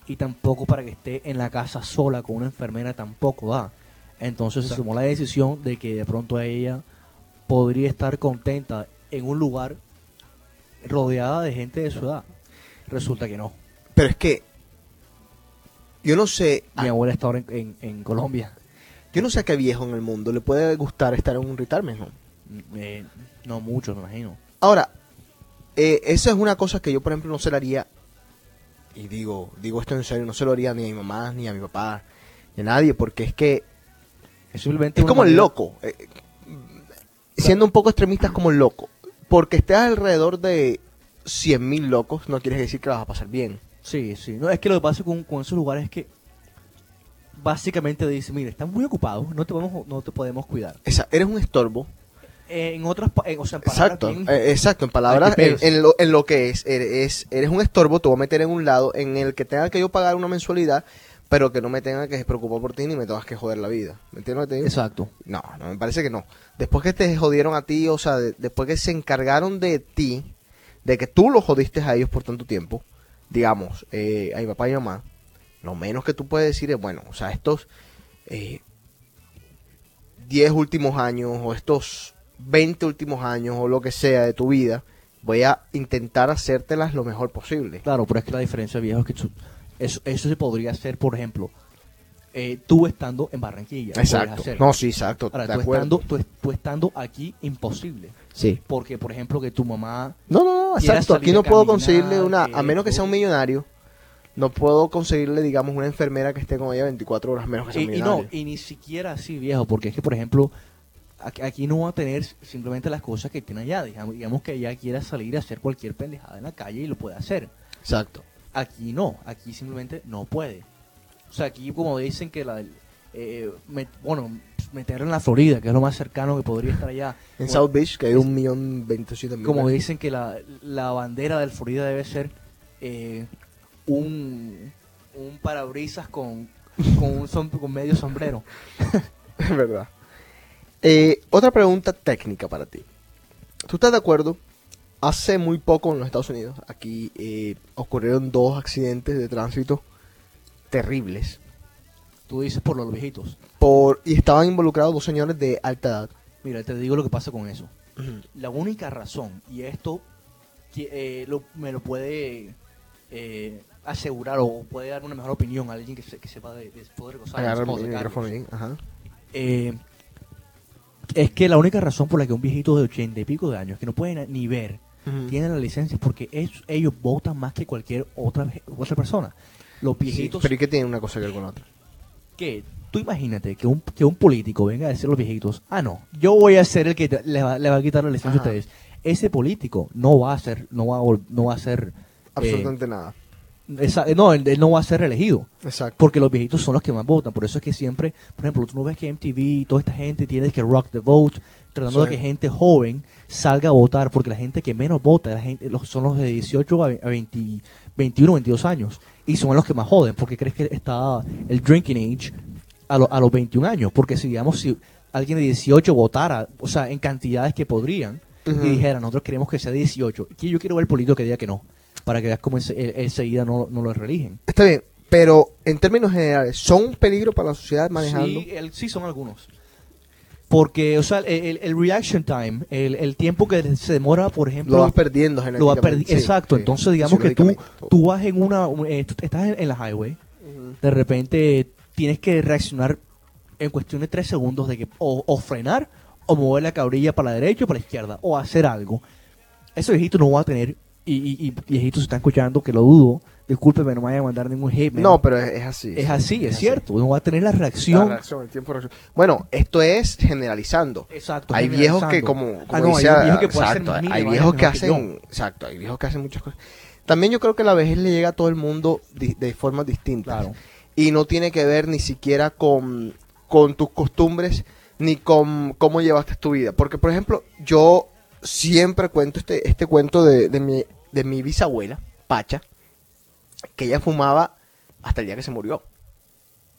Speaker 16: Y tampoco para que esté en la casa sola con una enfermera tampoco da. Entonces se tomó la decisión de que de pronto ella podría estar contenta en un lugar rodeada de gente de su edad. Resulta que no.
Speaker 3: Pero es que yo no sé,
Speaker 16: Mi abuela está ahora en, en- en Colombia.
Speaker 3: Yo no sé a qué viejo en el mundo le puede gustar estar en un retirement home.
Speaker 16: Eh, no mucho, me imagino.
Speaker 3: Ahora, eh, esa es una cosa que yo, por ejemplo, no se la haría, y digo, digo esto en serio, no se lo haría ni a mi mamá, ni a mi papá, ni a nadie, porque es que
Speaker 16: Es simplemente
Speaker 3: es como el loco. eh, siendo un poco extremista, es como el loco. Porque estés alrededor de 100.000 locos, no quieres decir que la vas a pasar bien.
Speaker 16: Sí, sí. No, es que lo que pasa con, con esos lugares es que básicamente dice, mire, están muy ocupados, no te podemos, no te podemos cuidar.
Speaker 3: Esa- eres un estorbo.
Speaker 16: Eh, en otras, en- o sea, en palabras
Speaker 3: Exacto,
Speaker 16: bien-
Speaker 3: eh, exacto, en palabras, en, en lo, en lo que es eres, eres un estorbo, te voy a meter en un lado en el que tenga que yo pagar una mensualidad, pero que no me tenga que preocupar por ti ni me tengas que joder la vida. ¿Me entiendes lo que te digo?
Speaker 16: Exacto.
Speaker 3: No, no, me parece que no. Después que te jodieron a ti, o sea, de- después que se encargaron de ti, de que tú los jodiste a ellos por tanto tiempo, digamos, eh, a mi papá y mi mamá, lo menos que tú puedes decir es, bueno, o sea, estos eh, 10 últimos años o estos 20 últimos años o lo que sea de tu vida, voy a intentar hacértelas lo mejor posible.
Speaker 16: Claro, pero es que la diferencia, viejo, es que tú- eso, eso se podría hacer, por ejemplo, eh, tú estando en Barranquilla.
Speaker 3: Exacto. No, sí, exacto,
Speaker 16: Ahora, tú, estando, tú, es- tú estando aquí, imposible.
Speaker 3: Sí.
Speaker 16: Porque, por ejemplo, que tu mamá...
Speaker 3: No, no, no, exacto. Aquí no puedo
Speaker 16: caminar,
Speaker 3: conseguirle una, a menos que sea un millonario, no puedo conseguirle, digamos, una enfermera que esté con ella 24 horas menos que
Speaker 16: Y, y no, y ni siquiera así, viejo, porque es que, por ejemplo, aquí, aquí no va a tener simplemente las cosas que tiene allá. Digamos, digamos que ella quiera salir a hacer cualquier pendejada en la calle y lo puede hacer.
Speaker 3: Exacto.
Speaker 16: Aquí no, aquí simplemente no puede. O sea, aquí como dicen que la... eh, met- bueno, meterla en la Florida, que es lo más cercano que podría estar allá. [laughs]
Speaker 3: En South Beach, que hay un millón veintisiete mil.
Speaker 16: como dicen que la, la bandera del Florida debe ser eh, un, un parabrisas con, con, un som- con medio sombrero.
Speaker 3: Es [laughs] verdad. Eh, otra pregunta técnica para ti. ¿Tú estás de acuerdo? Hace muy poco en los Estados Unidos, aquí eh, ocurrieron dos accidentes de tránsito terribles.
Speaker 16: Tú dices por los viejitos.
Speaker 3: Por, y estaban involucrados dos señores de alta edad.
Speaker 16: Mira, te digo lo que pasa con eso. La única razón, y esto eh, lo- me lo puede eh, asegurar o puede dar una mejor opinión a alguien que, se- que sepa de, de poder gozar
Speaker 3: Agarra el micrófono bien. Ajá.
Speaker 16: Eh, es que la única razón por la que un viejito de ochenta y pico de años que no pueden ni ver
Speaker 3: Ujú.
Speaker 16: tiene la licencia es porque es- ellos votan más que cualquier otra otra persona. Los
Speaker 3: Sí,
Speaker 16: viejitos
Speaker 3: pero ¿y qué tiene una cosa que ver con otra?
Speaker 16: que tú imagínate que un, que un político venga a decir a los viejitos, ah no, yo voy a ser el que te- le, va, le va a quitar la licencia a ustedes. Ese político no va a ser, no va a, no va a ser eh,
Speaker 3: Absolutamente nada.
Speaker 16: Esa- no, él, él no va a ser elegido.
Speaker 3: Exacto.
Speaker 16: Porque los viejitos son los que más votan. Por eso es que siempre, por ejemplo, tú no ves que MTV y toda esta gente tiene que rock the vote, tratando
Speaker 3: Sí.
Speaker 16: de que gente joven salga a votar, porque la gente que menos vota la gente, los, son los de 18 a ve- a 20 21, 22 años. Y son los que más joden, porque crees que está el drinking age a, lo- a los 21 años. Porque si, digamos, si alguien de 18 votara, o sea, en cantidades que podrían, y dijera, nosotros queremos que sea 18, que yo quiero ver el político que diga que no. Para que veas cómo eh, enseguida no, no lo religen.
Speaker 3: Está bien, pero en términos generales, ¿son un peligro para la sociedad manejando?
Speaker 16: Sí, el- sí son algunos. Porque, o sea, el, el- reaction time, el, el tiempo que se demora, por ejemplo...
Speaker 3: Lo vas perdiendo
Speaker 16: Lo vas perdi-
Speaker 3: sí,
Speaker 16: exacto,
Speaker 3: sí,
Speaker 16: entonces digamos que tú, tú vas en una... un- eh, tú estás en, en la highway, de repente tienes que reaccionar en cuestión de tres segundos de que o, o frenar o mover la cabrilla para la derecha o para la izquierda o hacer algo. Ese viejito no va a tener, y, y, y viejito se está escuchando, que lo dudo, discúlpeme, no me vaya a mandar ningún hate. man.
Speaker 3: No, pero es, es así.
Speaker 16: Es así, es, cierto, no va a tener la reacción.
Speaker 3: La reacción, el tiempo de reacción. Bueno, esto es generalizando.
Speaker 16: Exacto,
Speaker 3: Hay viejos que, como, como
Speaker 16: Ah, no, hay
Speaker 3: decía-
Speaker 16: viejos que hacer
Speaker 3: hay viejos que hacen, exacto, hay viejos que hacen muchas cosas. También yo creo que la vejez le llega a todo el mundo de formas distintas. Y no tiene que ver ni siquiera con, con tus costumbres ni con cómo llevaste tu vida. Porque, por ejemplo, yo siempre cuento este, este cuento de, de mi, de mi bisabuela, Pacha, que ella fumaba hasta el día que se murió.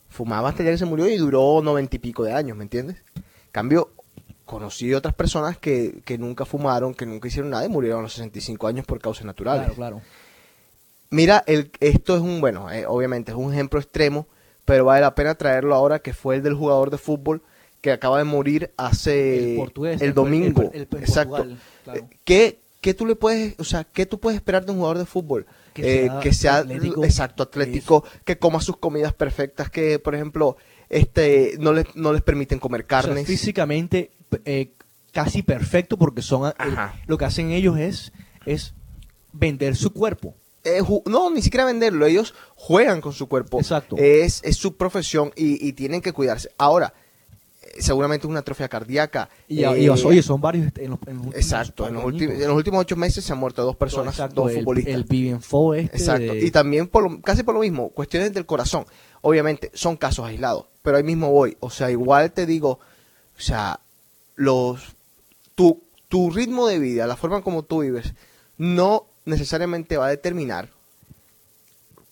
Speaker 3: Fumaba hasta el día que se murió y duró noventa y pico de años, ¿me entiendes? Cambio, conocí otras personas que, que nunca fumaron, que nunca hicieron nada y murieron a los 65 años por causas naturales.
Speaker 16: Claro, claro.
Speaker 3: Mira, el, esto es un, bueno, eh, obviamente es un ejemplo extremo, pero vale la pena traerlo ahora, que fue el del jugador de fútbol que acaba de morir hace
Speaker 16: El portugués,
Speaker 3: el
Speaker 16: el-
Speaker 3: domingo.
Speaker 16: el- el-
Speaker 3: Exacto.
Speaker 16: Portugal, claro.
Speaker 3: Eh, ¿Qué, qué tú le puedes, o sea, qué tú puedes esperar de un jugador de fútbol?
Speaker 16: Que
Speaker 3: Eh,
Speaker 16: sea
Speaker 3: que sea
Speaker 16: atlético.
Speaker 3: exacto, atlético, que coma sus comidas perfectas, que por ejemplo, este no les, no les permiten comer
Speaker 16: O sea,
Speaker 3: carnes.
Speaker 16: físicamente eh, casi perfecto porque son eh, lo que hacen ellos es es vender su cuerpo.
Speaker 3: Eh, no, ni siquiera venderlo. Ellos juegan con su cuerpo.
Speaker 16: Exacto.
Speaker 3: Es, es su profesión y, y tienen que cuidarse. Ahora, eh, seguramente es una atrofia cardíaca.
Speaker 16: Y,
Speaker 3: eh,
Speaker 16: y, oye, son varios en los, en los últimos
Speaker 3: Exacto. En los,
Speaker 16: añitos.
Speaker 3: en los últimos ocho meses se han muerto dos personas,
Speaker 16: Exacto,
Speaker 3: dos
Speaker 16: el-
Speaker 3: futbolistas.
Speaker 16: el este
Speaker 3: Exacto.
Speaker 16: de-
Speaker 3: Y también por lo- casi por lo mismo, cuestiones del corazón. Obviamente son casos aislados, pero ahí mismo voy. O sea, igual te digo, o sea, los tu, tu ritmo de vida, la forma como tú vives, no necesariamente va a determinar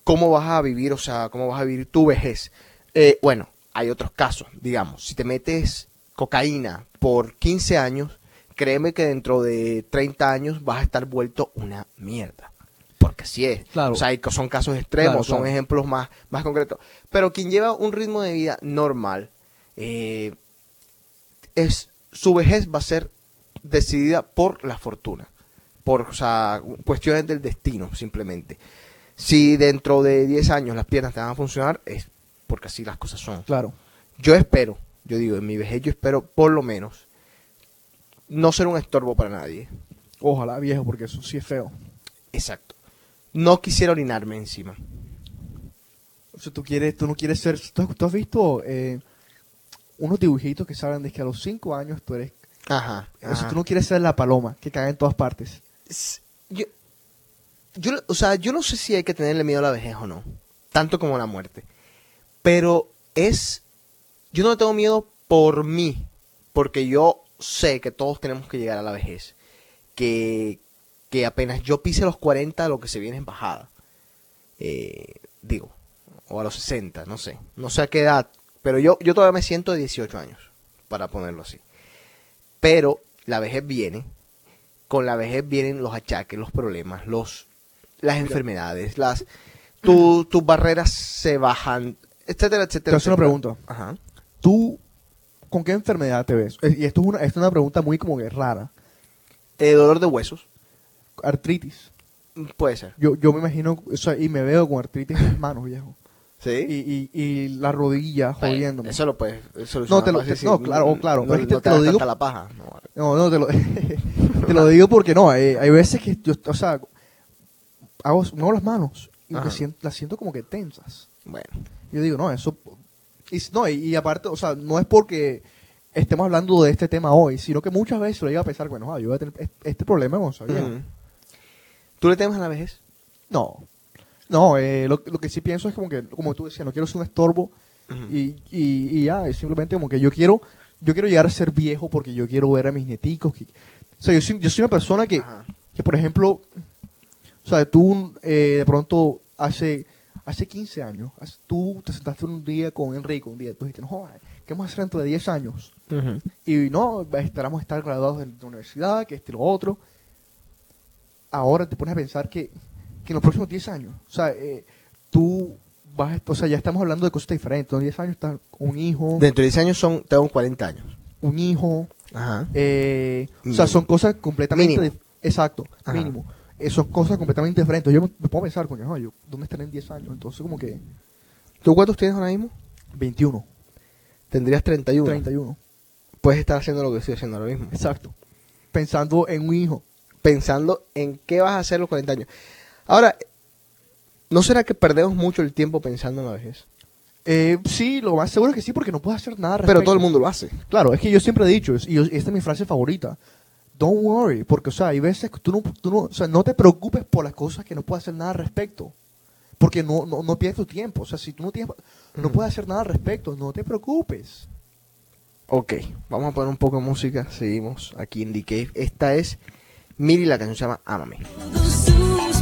Speaker 3: cómo vas a vivir, o sea, cómo vas a vivir tu vejez. Eh, bueno, hay otros casos, digamos, si te metes cocaína por 15 años, créeme que dentro de 30 años vas a estar vuelto una mierda. Porque así es.
Speaker 16: Claro.
Speaker 3: O sea, son casos extremos,
Speaker 16: Claro,
Speaker 3: son
Speaker 16: claro.
Speaker 3: ejemplos más, más concretos. Pero quien lleva un ritmo de vida normal, eh, es, su vejez va a ser decidida por la fortuna. Por o sea, cuestiones del destino, simplemente. Si dentro de 10 años las piernas te van a funcionar, es porque así las cosas son.
Speaker 16: Claro.
Speaker 3: Yo espero, yo digo, en mi vejez yo espero por lo menos no ser un estorbo para nadie.
Speaker 16: Ojalá, viejo, porque eso sí es feo.
Speaker 3: Exacto. No quisiera orinarme encima.
Speaker 16: O sea, tú quieres, tú no quieres ser, tú, tú has visto eh, unos dibujitos que salen de que a los 5 años tú eres,
Speaker 3: Ajá.
Speaker 16: o sea,
Speaker 3: ajá.
Speaker 16: tú no quieres ser la paloma que caga en todas partes.
Speaker 3: Yo, yo, o sea, yo no sé si hay que tenerle miedo a la vejez o no, tanto como a la muerte. Pero es, yo no tengo miedo por mí, porque yo sé que todos tenemos que llegar a la vejez. Que, que apenas yo pise los 40, lo que se viene es bajada. Eh, digo, o a los 60, no sé. No sé a qué edad, pero yo, yo todavía me siento de 18 años, para ponerlo así. Pero la vejez viene, con la vejez vienen los achaques, los problemas, los, las enfermedades, las tu- tus barreras se bajan, etcétera, etcétera.
Speaker 16: Hacer una pregunta.
Speaker 3: Ajá.
Speaker 16: ¿Tú con qué enfermedad te ves? Eh, Y esto es una, esto es una pregunta muy como que rara.
Speaker 3: Eh, dolor de huesos.
Speaker 16: Artritis.
Speaker 3: Puede ser.
Speaker 16: Yo, yo me imagino, o sea, y me veo con artritis en las manos, viejo.
Speaker 3: ¿Sí?
Speaker 16: Y, y, y la rodilla jodiéndome.
Speaker 3: Eso lo puedes eso
Speaker 16: No, te lo, te- no, claro, claro.
Speaker 3: No,
Speaker 16: pero es que
Speaker 3: no
Speaker 16: te, te lo digo.
Speaker 3: la paja. [laughs] No,
Speaker 16: No, te lo, [laughs] te lo digo porque no. Hay, hay veces que yo, o sea, hago, muevo las manos y me siento- las siento como que tensas.
Speaker 3: Bueno.
Speaker 16: Yo digo, no, eso. Y, no, y, y aparte, o sea, no es porque estemos hablando de este tema hoy, sino que muchas veces lo iba a pensar, bueno, ah, yo voy a tener este, problema sea viejo.
Speaker 3: Ujú. ¿Tú le temes a la vejez?
Speaker 16: No. No, eh, lo, lo que sí pienso es como que, como tú decías, no quiero ser un estorbo y, y, y ya, es simplemente como que yo quiero, yo quiero llegar a ser viejo porque yo quiero ver a mis neticos. que- o sea, yo soy, yo soy una persona que, que, por ejemplo, o sea, tú eh, de pronto hace, hace 15 años, tú te sentaste un día con Enrico, un día, tú dijiste, no, joder, ¿qué vamos a hacer dentro de 10 años? Y no, esperamos estar graduados de la universidad, que este lo otro. Ahora te pones a pensar que, que en los próximos 10 años, o sea, eh, tú vas, o sea, ya estamos hablando de cosas diferentes. En 10 años está un hijo,
Speaker 3: Dentro de 10 años son, tengo 40 años.
Speaker 16: un hijo,
Speaker 3: Ajá.
Speaker 16: eh, o sea, son cosas completamente,
Speaker 3: Mínimo.
Speaker 16: exacto,
Speaker 3: Ajá.
Speaker 16: mínimo. Eh, son cosas completamente diferentes. Yo me, puedo pensar, coño, yo, ¿dónde estaré en 10 años? Entonces, como que
Speaker 3: ¿Tú cuántos tienes ahora mismo?
Speaker 16: 21,
Speaker 3: Tendrías 31.
Speaker 16: 31,
Speaker 3: Puedes estar haciendo lo que estoy haciendo ahora mismo.
Speaker 16: exacto. Pensando en un hijo.
Speaker 3: Pensando en qué vas a hacer los 40 años. Ahora, ¿no será que perdemos mucho el tiempo pensando en la vejez?
Speaker 16: Eh, sí, lo más seguro es que sí, porque no puedes hacer nada al
Speaker 3: Pero todo el mundo lo hace.
Speaker 16: Claro, es que yo siempre he dicho, y esta es mi frase favorita, don't worry, porque, o sea, hay veces que tú no, tú no, o sea, no te preocupes por las cosas que no puedes hacer nada al respecto, porque no, no, no pierdes tu tiempo, o sea, si tú no, tienes, no puedes hacer nada al respecto, no te preocupes.
Speaker 3: Ok, vamos a poner un poco de música. Seguimos aquí en The Cave. Esta es Miri, la canción se llama Ámame.
Speaker 9: sus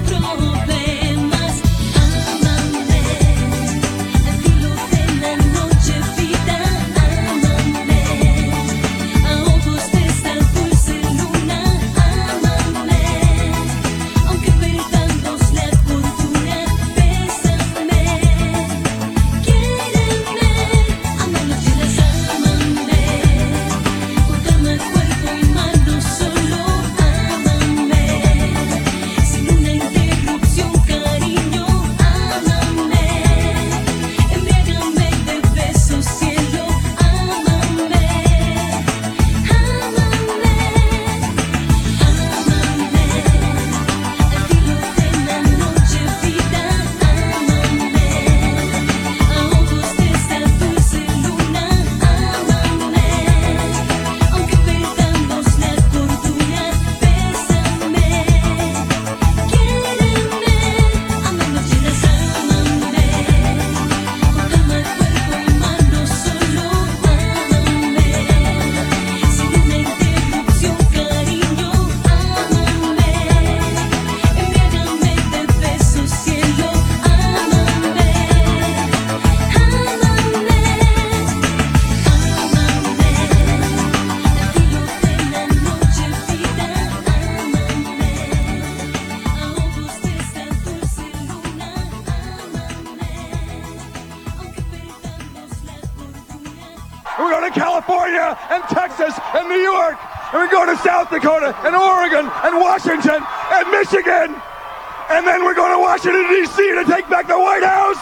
Speaker 1: And then we're going to Washington, D.C. to take back the White House.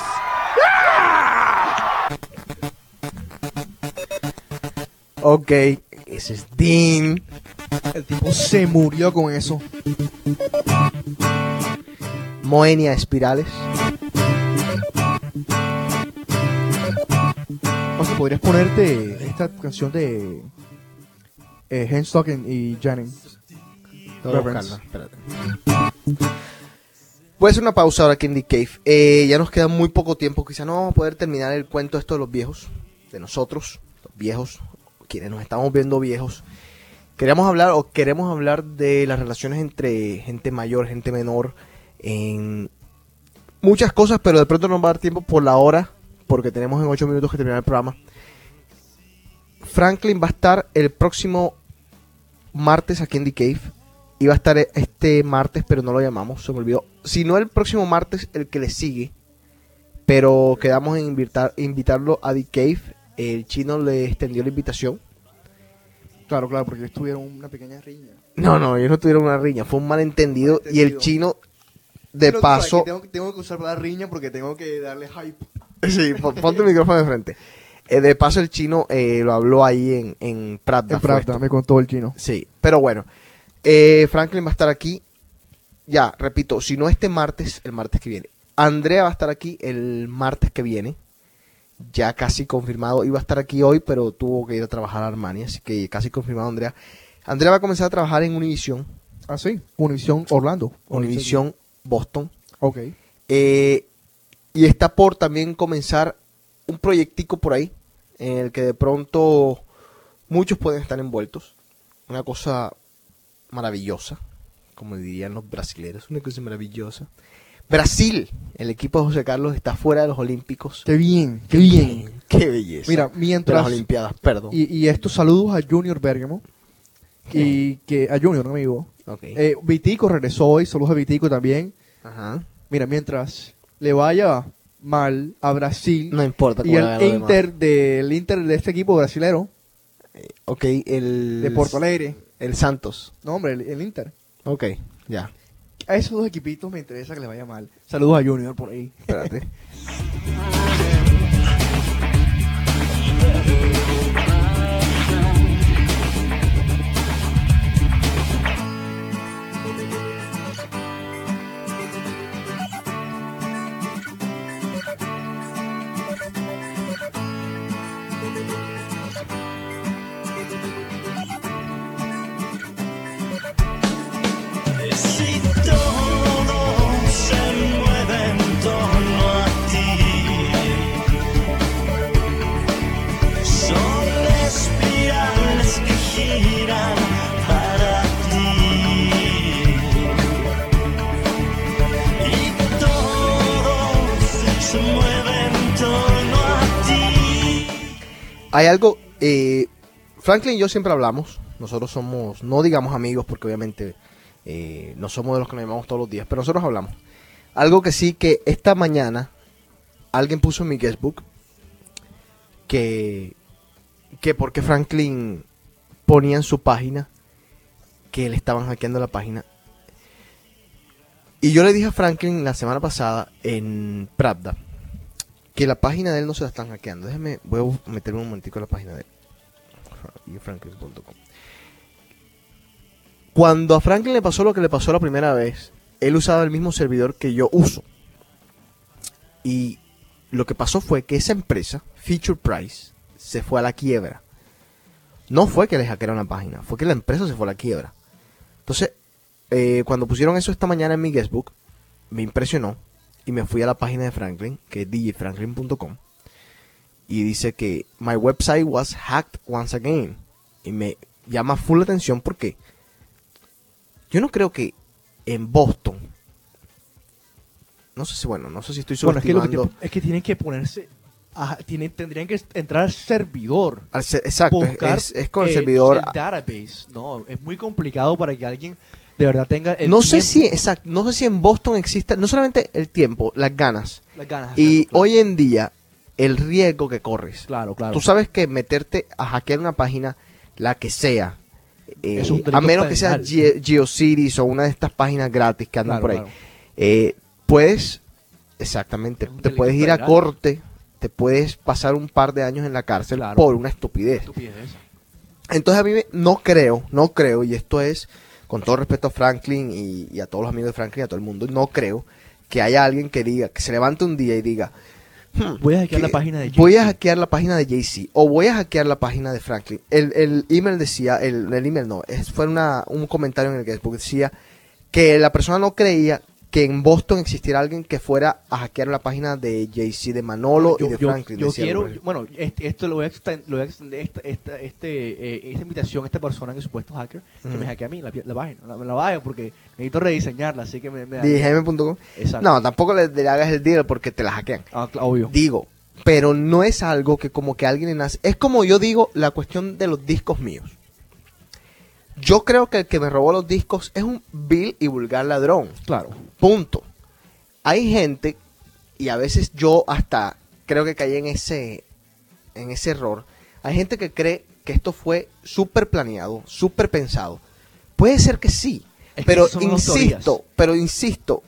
Speaker 3: Ok, ese es Dean.
Speaker 16: El tipo se murió con eso.
Speaker 3: Moenia Espirales.
Speaker 16: O sea, podrías ponerte esta canción de eh, Henstock y
Speaker 3: buscarla, espérate. Voy a hacer una pausa ahora aquí en The Cave. Eh, ya nos queda muy poco tiempo. Quizá no vamos a poder terminar el cuento esto de los viejos. De nosotros, los viejos, quienes nos estamos viendo viejos. Queríamos hablar o queremos hablar de las relaciones entre gente mayor, gente menor, en muchas cosas, pero de pronto no va a dar tiempo por la hora, porque tenemos en 8 minutos que terminar el programa. Franklin va a estar el próximo martes aquí en The Cave. Iba a estar este martes, pero no lo llamamos, se me olvidó. Si no el próximo martes, el que le sigue. Pero quedamos en invitar, invitarlo a The Cave. El chino le extendió la invitación.
Speaker 16: Claro, claro, porque estuvieron una pequeña riña.
Speaker 3: No, no, ellos no tuvieron una riña, fue un malentendido. Y el chino, de
Speaker 16: Pero,
Speaker 3: paso.
Speaker 16: ¿sabes que Tengo, tengo que usar la riña porque tengo que darle hype.
Speaker 3: Sí, pon- ponte el [laughs] micrófono de frente. Eh, de paso, el chino eh, lo habló ahí en, en Pravda.
Speaker 16: En Pravda, me contó el chino.
Speaker 3: Sí, pero bueno. Eh, Franklin va a estar aquí. Ya, repito, si no este martes, el martes que viene. Andrea va a estar aquí el martes que viene. Ya casi confirmado. Iba a estar aquí hoy, pero tuvo que ir a trabajar a Armani. Así que casi confirmado Andrea. Andrea va a comenzar a trabajar en Univision.
Speaker 16: Ah, sí. Univision Orlando.
Speaker 3: Univision Boston.
Speaker 16: Ok.
Speaker 3: Eh, y está por también comenzar un proyectico por ahí en el que de pronto muchos pueden estar envueltos. Una cosa maravillosa, como dirían los brasileños, una cosa maravillosa. Brasil, el equipo de José Carlos está fuera de los Olímpicos.
Speaker 16: Qué bien, qué bien.
Speaker 3: Qué belleza.
Speaker 16: Mira,
Speaker 3: De
Speaker 16: mientras.
Speaker 3: las Olimpiadas, perdón.
Speaker 16: Y, y estos saludos a Junior Bergamo. Y que a Junior, amigo.
Speaker 3: Ok.
Speaker 16: Eh, Vitico regresó hoy. Saludos a Vitico también.
Speaker 3: Ajá.
Speaker 16: Mira, mientras le vaya mal a Brasil
Speaker 3: No importa
Speaker 16: y el Inter del Inter de este equipo brasilero
Speaker 3: Ok, el...
Speaker 16: de Porto Alegre.
Speaker 3: El Santos.
Speaker 16: No, hombre, el, el Inter.
Speaker 3: Ok, ya.
Speaker 16: A esos dos equipitos me interesa que le vaya mal. Saludos a Junior por ahí.
Speaker 3: Espérate. [laughs] Hay algo, eh, Franklin y yo siempre hablamos, nosotros somos, no digamos amigos porque obviamente eh, no somos de los que nos llamamos todos los días, pero nosotros hablamos. Algo que sí que esta mañana alguien puso en mi guestbook que, que porque Franklin ponía en su página que le estaban hackeando la página. Y yo le dije a Franklin la semana pasada en Pravda que la página de él no se la están hackeando. Déjeme, voy a meterme un momentico en la página de él. Cuando a Franklin le pasó lo que le pasó la primera vez, él usaba el mismo servidor que yo uso. Y lo que pasó fue que esa empresa, Feature Price, se fue a la quiebra. No fue que le hackearon la página, fue que la empresa se fue a la quiebra. Entonces, eh, cuando pusieron eso esta mañana en mi guestbook, me impresionó y me fui a la página de Franklin, que es djfranklin.com, y dice que my website was hacked once again. Y me llama full la atención porque yo no creo que en Boston, no sé si, bueno, no sé si estoy
Speaker 16: Bueno, es que, lo que
Speaker 3: subestimando.
Speaker 16: te- es que tienen que ponerse. ajá, tienen, tendrían que entrar al servidor.
Speaker 3: Al ser- exacto, es- con el
Speaker 16: eh,
Speaker 3: servidor-
Speaker 16: el database. No, es muy complicado para que alguien de verdad tenga. El
Speaker 3: no sé si, exacto, no sé si en Boston existe, no solamente el tiempo, las ganas,
Speaker 16: las ganas.
Speaker 3: y hoy en día el riesgo que corres.
Speaker 16: Claro, claro.
Speaker 3: Tú sabes que meterte a hackear una página, la que sea, eh,
Speaker 16: Es un delito
Speaker 3: a menos que sea. Ge- GeoCities o una de estas páginas gratis que andan
Speaker 16: Claro,
Speaker 3: por ahí, eh, puedes, exactamente, te puedes ir a corte, te puedes pasar un par de años en la cárcel por una estupidez.
Speaker 16: Estupidez.
Speaker 3: Entonces a mí me- no creo, no creo, y esto es con todo respeto a Franklin y, y a todos los amigos de Franklin y a todo el mundo, no creo que haya alguien que diga, que se levante un día y diga, "Hmm,
Speaker 16: Voy a hackear
Speaker 3: que
Speaker 16: la página de
Speaker 3: voy a hackear la página de JC o voy a hackear la página de Franklin. El, el email decía, el, el email no, es, fue una, un comentario en el Facebook decía que la persona no creía que en Boston existiera alguien que fuera a hackear la página de JC, de Manolo y de
Speaker 16: yo-
Speaker 3: Franklin.
Speaker 16: yo quiero, bueno, este- esto lo voy a extender, lo voy a extender esta, esta, este, eh, esta invitación a esta persona que es supuesto hacker, que me hackea a mí la, la página, la, me la baje porque necesito rediseñarla, así que me, me
Speaker 3: DGM.com.
Speaker 16: Exacto.
Speaker 3: No, tampoco le, le hagas el deal porque te la hackean.
Speaker 16: Ah, obvio.
Speaker 3: Digo, pero no es algo que como que alguien nace. Es como yo digo la cuestión de los discos míos. Yo creo que el que me robó los discos es un vil y vulgar ladrón.
Speaker 16: Claro.
Speaker 3: Punto. Hay gente, y a veces yo hasta creo que caí en ese, en ese error. Hay gente que cree que esto fue súper planeado, súper pensado. Puede ser que sí,
Speaker 16: Es
Speaker 3: pero insisto, pero insisto,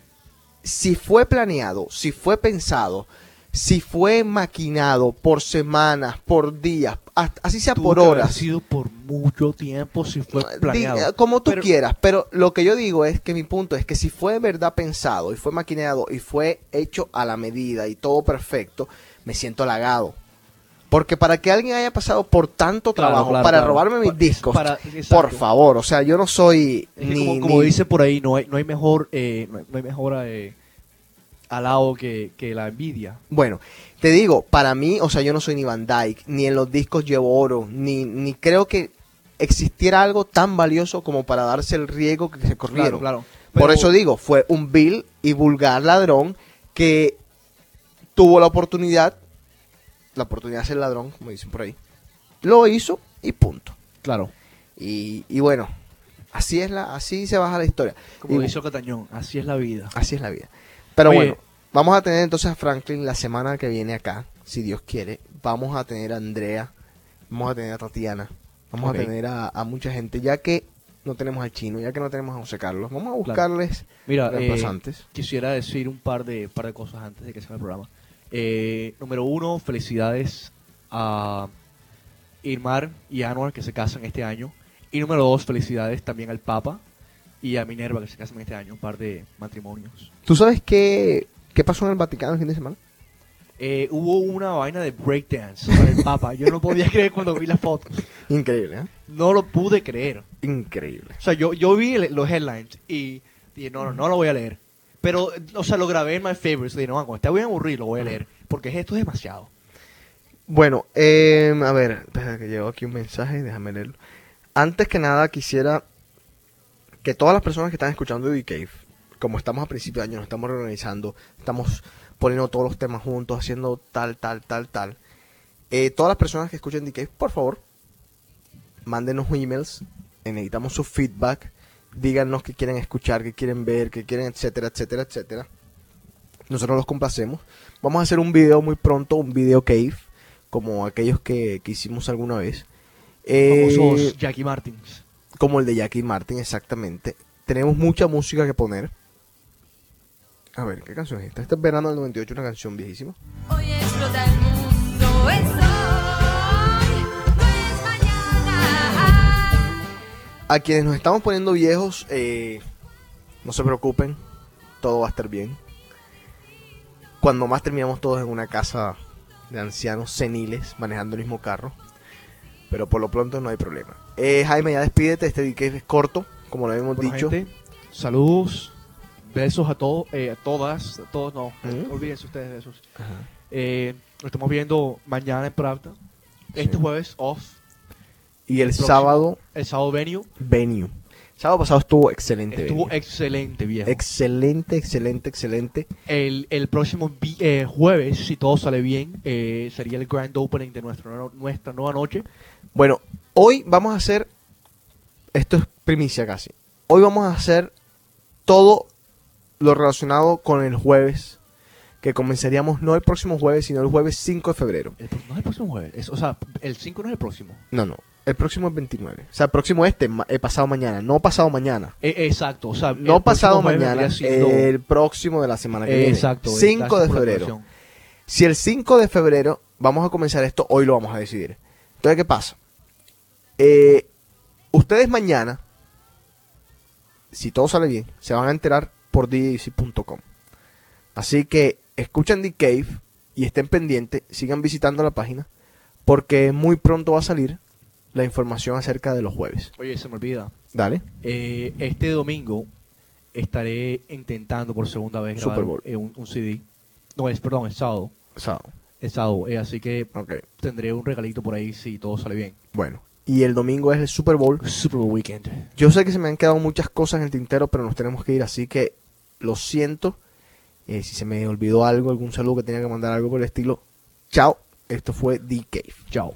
Speaker 3: si fue planeado, si fue pensado, si fue maquinado por semanas, por días, así sea
Speaker 16: Tuvo
Speaker 3: por
Speaker 16: que
Speaker 3: horas,
Speaker 16: sido por mucho tiempo si fue planeado.
Speaker 3: eh, como tú
Speaker 16: Pero-
Speaker 3: quieras, pero lo que yo digo es que mi punto es que si fue de verdad pensado y fue maquinado y fue hecho a la medida y todo perfecto, me siento halagado. Porque para que alguien haya pasado por tanto
Speaker 16: Claro,
Speaker 3: trabajo
Speaker 16: claro,
Speaker 3: para
Speaker 16: claro.
Speaker 3: robarme mis discos,
Speaker 16: para-
Speaker 3: por favor, o sea, yo no soy
Speaker 16: Es que
Speaker 3: ni,
Speaker 16: como, como
Speaker 3: ni-
Speaker 16: dice por ahí, no hay, no hay mejor, eh, no hay, no hay mejor eh, alabo que, que la envidia.
Speaker 3: Bueno, te digo, para mí, o sea, yo no soy ni Van Dyke, ni en los discos llevo oro, ni, ni creo que existiera algo tan valioso como para darse el riesgo que se corrieron.
Speaker 16: claro.
Speaker 3: Por
Speaker 16: Pero-
Speaker 3: eso digo, fue un vil y vulgar ladrón que tuvo la oportunidad, la oportunidad de ser ladrón, como dicen por ahí, lo hizo y punto.
Speaker 16: Claro.
Speaker 3: Y, y bueno, así es la, así se baja la historia.
Speaker 16: Como
Speaker 3: Y-
Speaker 16: dice Catañón, así es la vida.
Speaker 3: Así es la vida. Pero
Speaker 16: Oye.
Speaker 3: bueno, vamos a tener entonces a Franklin la semana que viene acá, si Dios quiere. Vamos a tener a Andrea, vamos a tener a Tatiana, vamos a tener a, a mucha gente, ya que no tenemos al chino, ya que no tenemos a José Carlos. Vamos a buscarles
Speaker 16: Mira, eh,
Speaker 3: reemplazantes.
Speaker 16: quisiera decir un par de, par de cosas antes de que se el programa. Eh, número uno, felicidades a Irmar y Anwar que se casan este año. Y número dos, felicidades también al Papa y a Minerva que se casan este año. Un par de matrimonios.
Speaker 3: ¿Tú sabes qué, qué pasó en el Vaticano el fin de semana?
Speaker 16: Eh, hubo una vaina de breakdance [laughs] con el Papa. Yo no podía creer cuando vi las fotos.
Speaker 3: Increíble, ¿eh?
Speaker 16: No lo pude creer.
Speaker 3: Increíble.
Speaker 16: O sea, yo, yo vi los headlines y dije, no, no, no lo voy a leer. Pero, o sea, lo grabé en My Favorites. Dije, no, cuando esté muy aburrido, lo voy a leer. Porque esto es demasiado.
Speaker 3: Bueno, eh, a ver, espera que llegó aquí un mensaje, déjame leerlo. Antes que nada quisiera que todas las personas que están escuchando The Cave, como estamos a principio de año, nos estamos reorganizando, estamos poniendo todos los temas juntos, haciendo tal, tal, tal, tal. Eh, todas las personas que escuchen Cave, por favor, mándenos emails, eh, necesitamos su feedback, díganos qué quieren escuchar, qué quieren ver, qué quieren, etcétera, etcétera, etcétera. Nosotros los complacemos. Vamos a hacer un video muy pronto, un video cave, como aquellos que, que hicimos alguna vez. Eh,
Speaker 16: Famosos Jackie Martins.
Speaker 3: como el de Jackie Martin, exactamente. Tenemos mucha música que poner. A ver, ¿qué canción es esta? Este es verano del 98, una canción viejísima.
Speaker 9: Hoy explota el mundo, es hoy, no es mañana.
Speaker 3: A quienes nos estamos poniendo viejos, eh, no se preocupen, todo va a estar bien. Cuando más terminamos todos en una casa de ancianos seniles manejando el mismo carro. Pero por lo pronto no hay problema. Eh, Jaime, ya despídete, este DK es corto, como lo habíamos
Speaker 16: Bueno,
Speaker 3: dicho.
Speaker 16: gente, saludos, besos a todos, eh, a todas, a todos no,
Speaker 3: Ujú.
Speaker 16: olvídense ustedes de esos. Eh, lo estamos viendo mañana en Pravda, este jueves off,
Speaker 3: Y el sábado,
Speaker 16: el sábado venue,
Speaker 3: venue. El sábado pasado estuvo excelente.
Speaker 16: estuvo
Speaker 3: venue.
Speaker 16: excelente viejo.
Speaker 3: Excelente, excelente, excelente.
Speaker 16: el, el próximo eh, jueves, si todo sale bien, eh, sería el grand opening de nuestro, nuestra nueva noche.
Speaker 3: Bueno, hoy vamos a hacer, esto es primicia casi, hoy vamos a hacer todo lo relacionado con el jueves, que comenzaríamos no el próximo jueves, sino el jueves 5 de febrero.
Speaker 16: El no es el próximo jueves, es- o sea, el 5 no es el próximo.
Speaker 3: No, no, el próximo es 29. O sea, el próximo este, ma- eh, pasado mañana, no pasado mañana.
Speaker 16: Eh, exacto, o sea, el
Speaker 3: No pasado mañana,
Speaker 16: siendo-
Speaker 3: el próximo de la semana que
Speaker 16: Eh,
Speaker 3: viene.
Speaker 16: exacto,
Speaker 3: 5 de febrero. Si el 5 de febrero vamos a comenzar esto, hoy lo vamos a decidir. Entonces, ¿qué pasa? Eh, ustedes mañana, si todo sale bien, se van a enterar por djc.com. Así que escuchen The Cave y estén pendientes, sigan visitando la página, porque muy pronto va a salir la información acerca de los jueves.
Speaker 16: Oye, se me olvida.
Speaker 3: Dale.
Speaker 16: Eh, este domingo estaré intentando por segunda vez grabar
Speaker 3: Super Bowl.
Speaker 16: eh, un, un CD. No, es, perdón, el sábado.
Speaker 3: Sábado.
Speaker 16: El sábado, eh, así que tendré un regalito por ahí si todo sale bien.
Speaker 3: Bueno. Y el domingo es el Super Bowl.
Speaker 16: Super Bowl Weekend.
Speaker 3: Yo sé que se me han quedado muchas cosas en el tintero, pero nos tenemos que ir, así que lo siento. Eh, si se me olvidó algo, algún saludo que tenía que mandar algo por el estilo. Chao. Esto fue The Cave.
Speaker 16: Chao.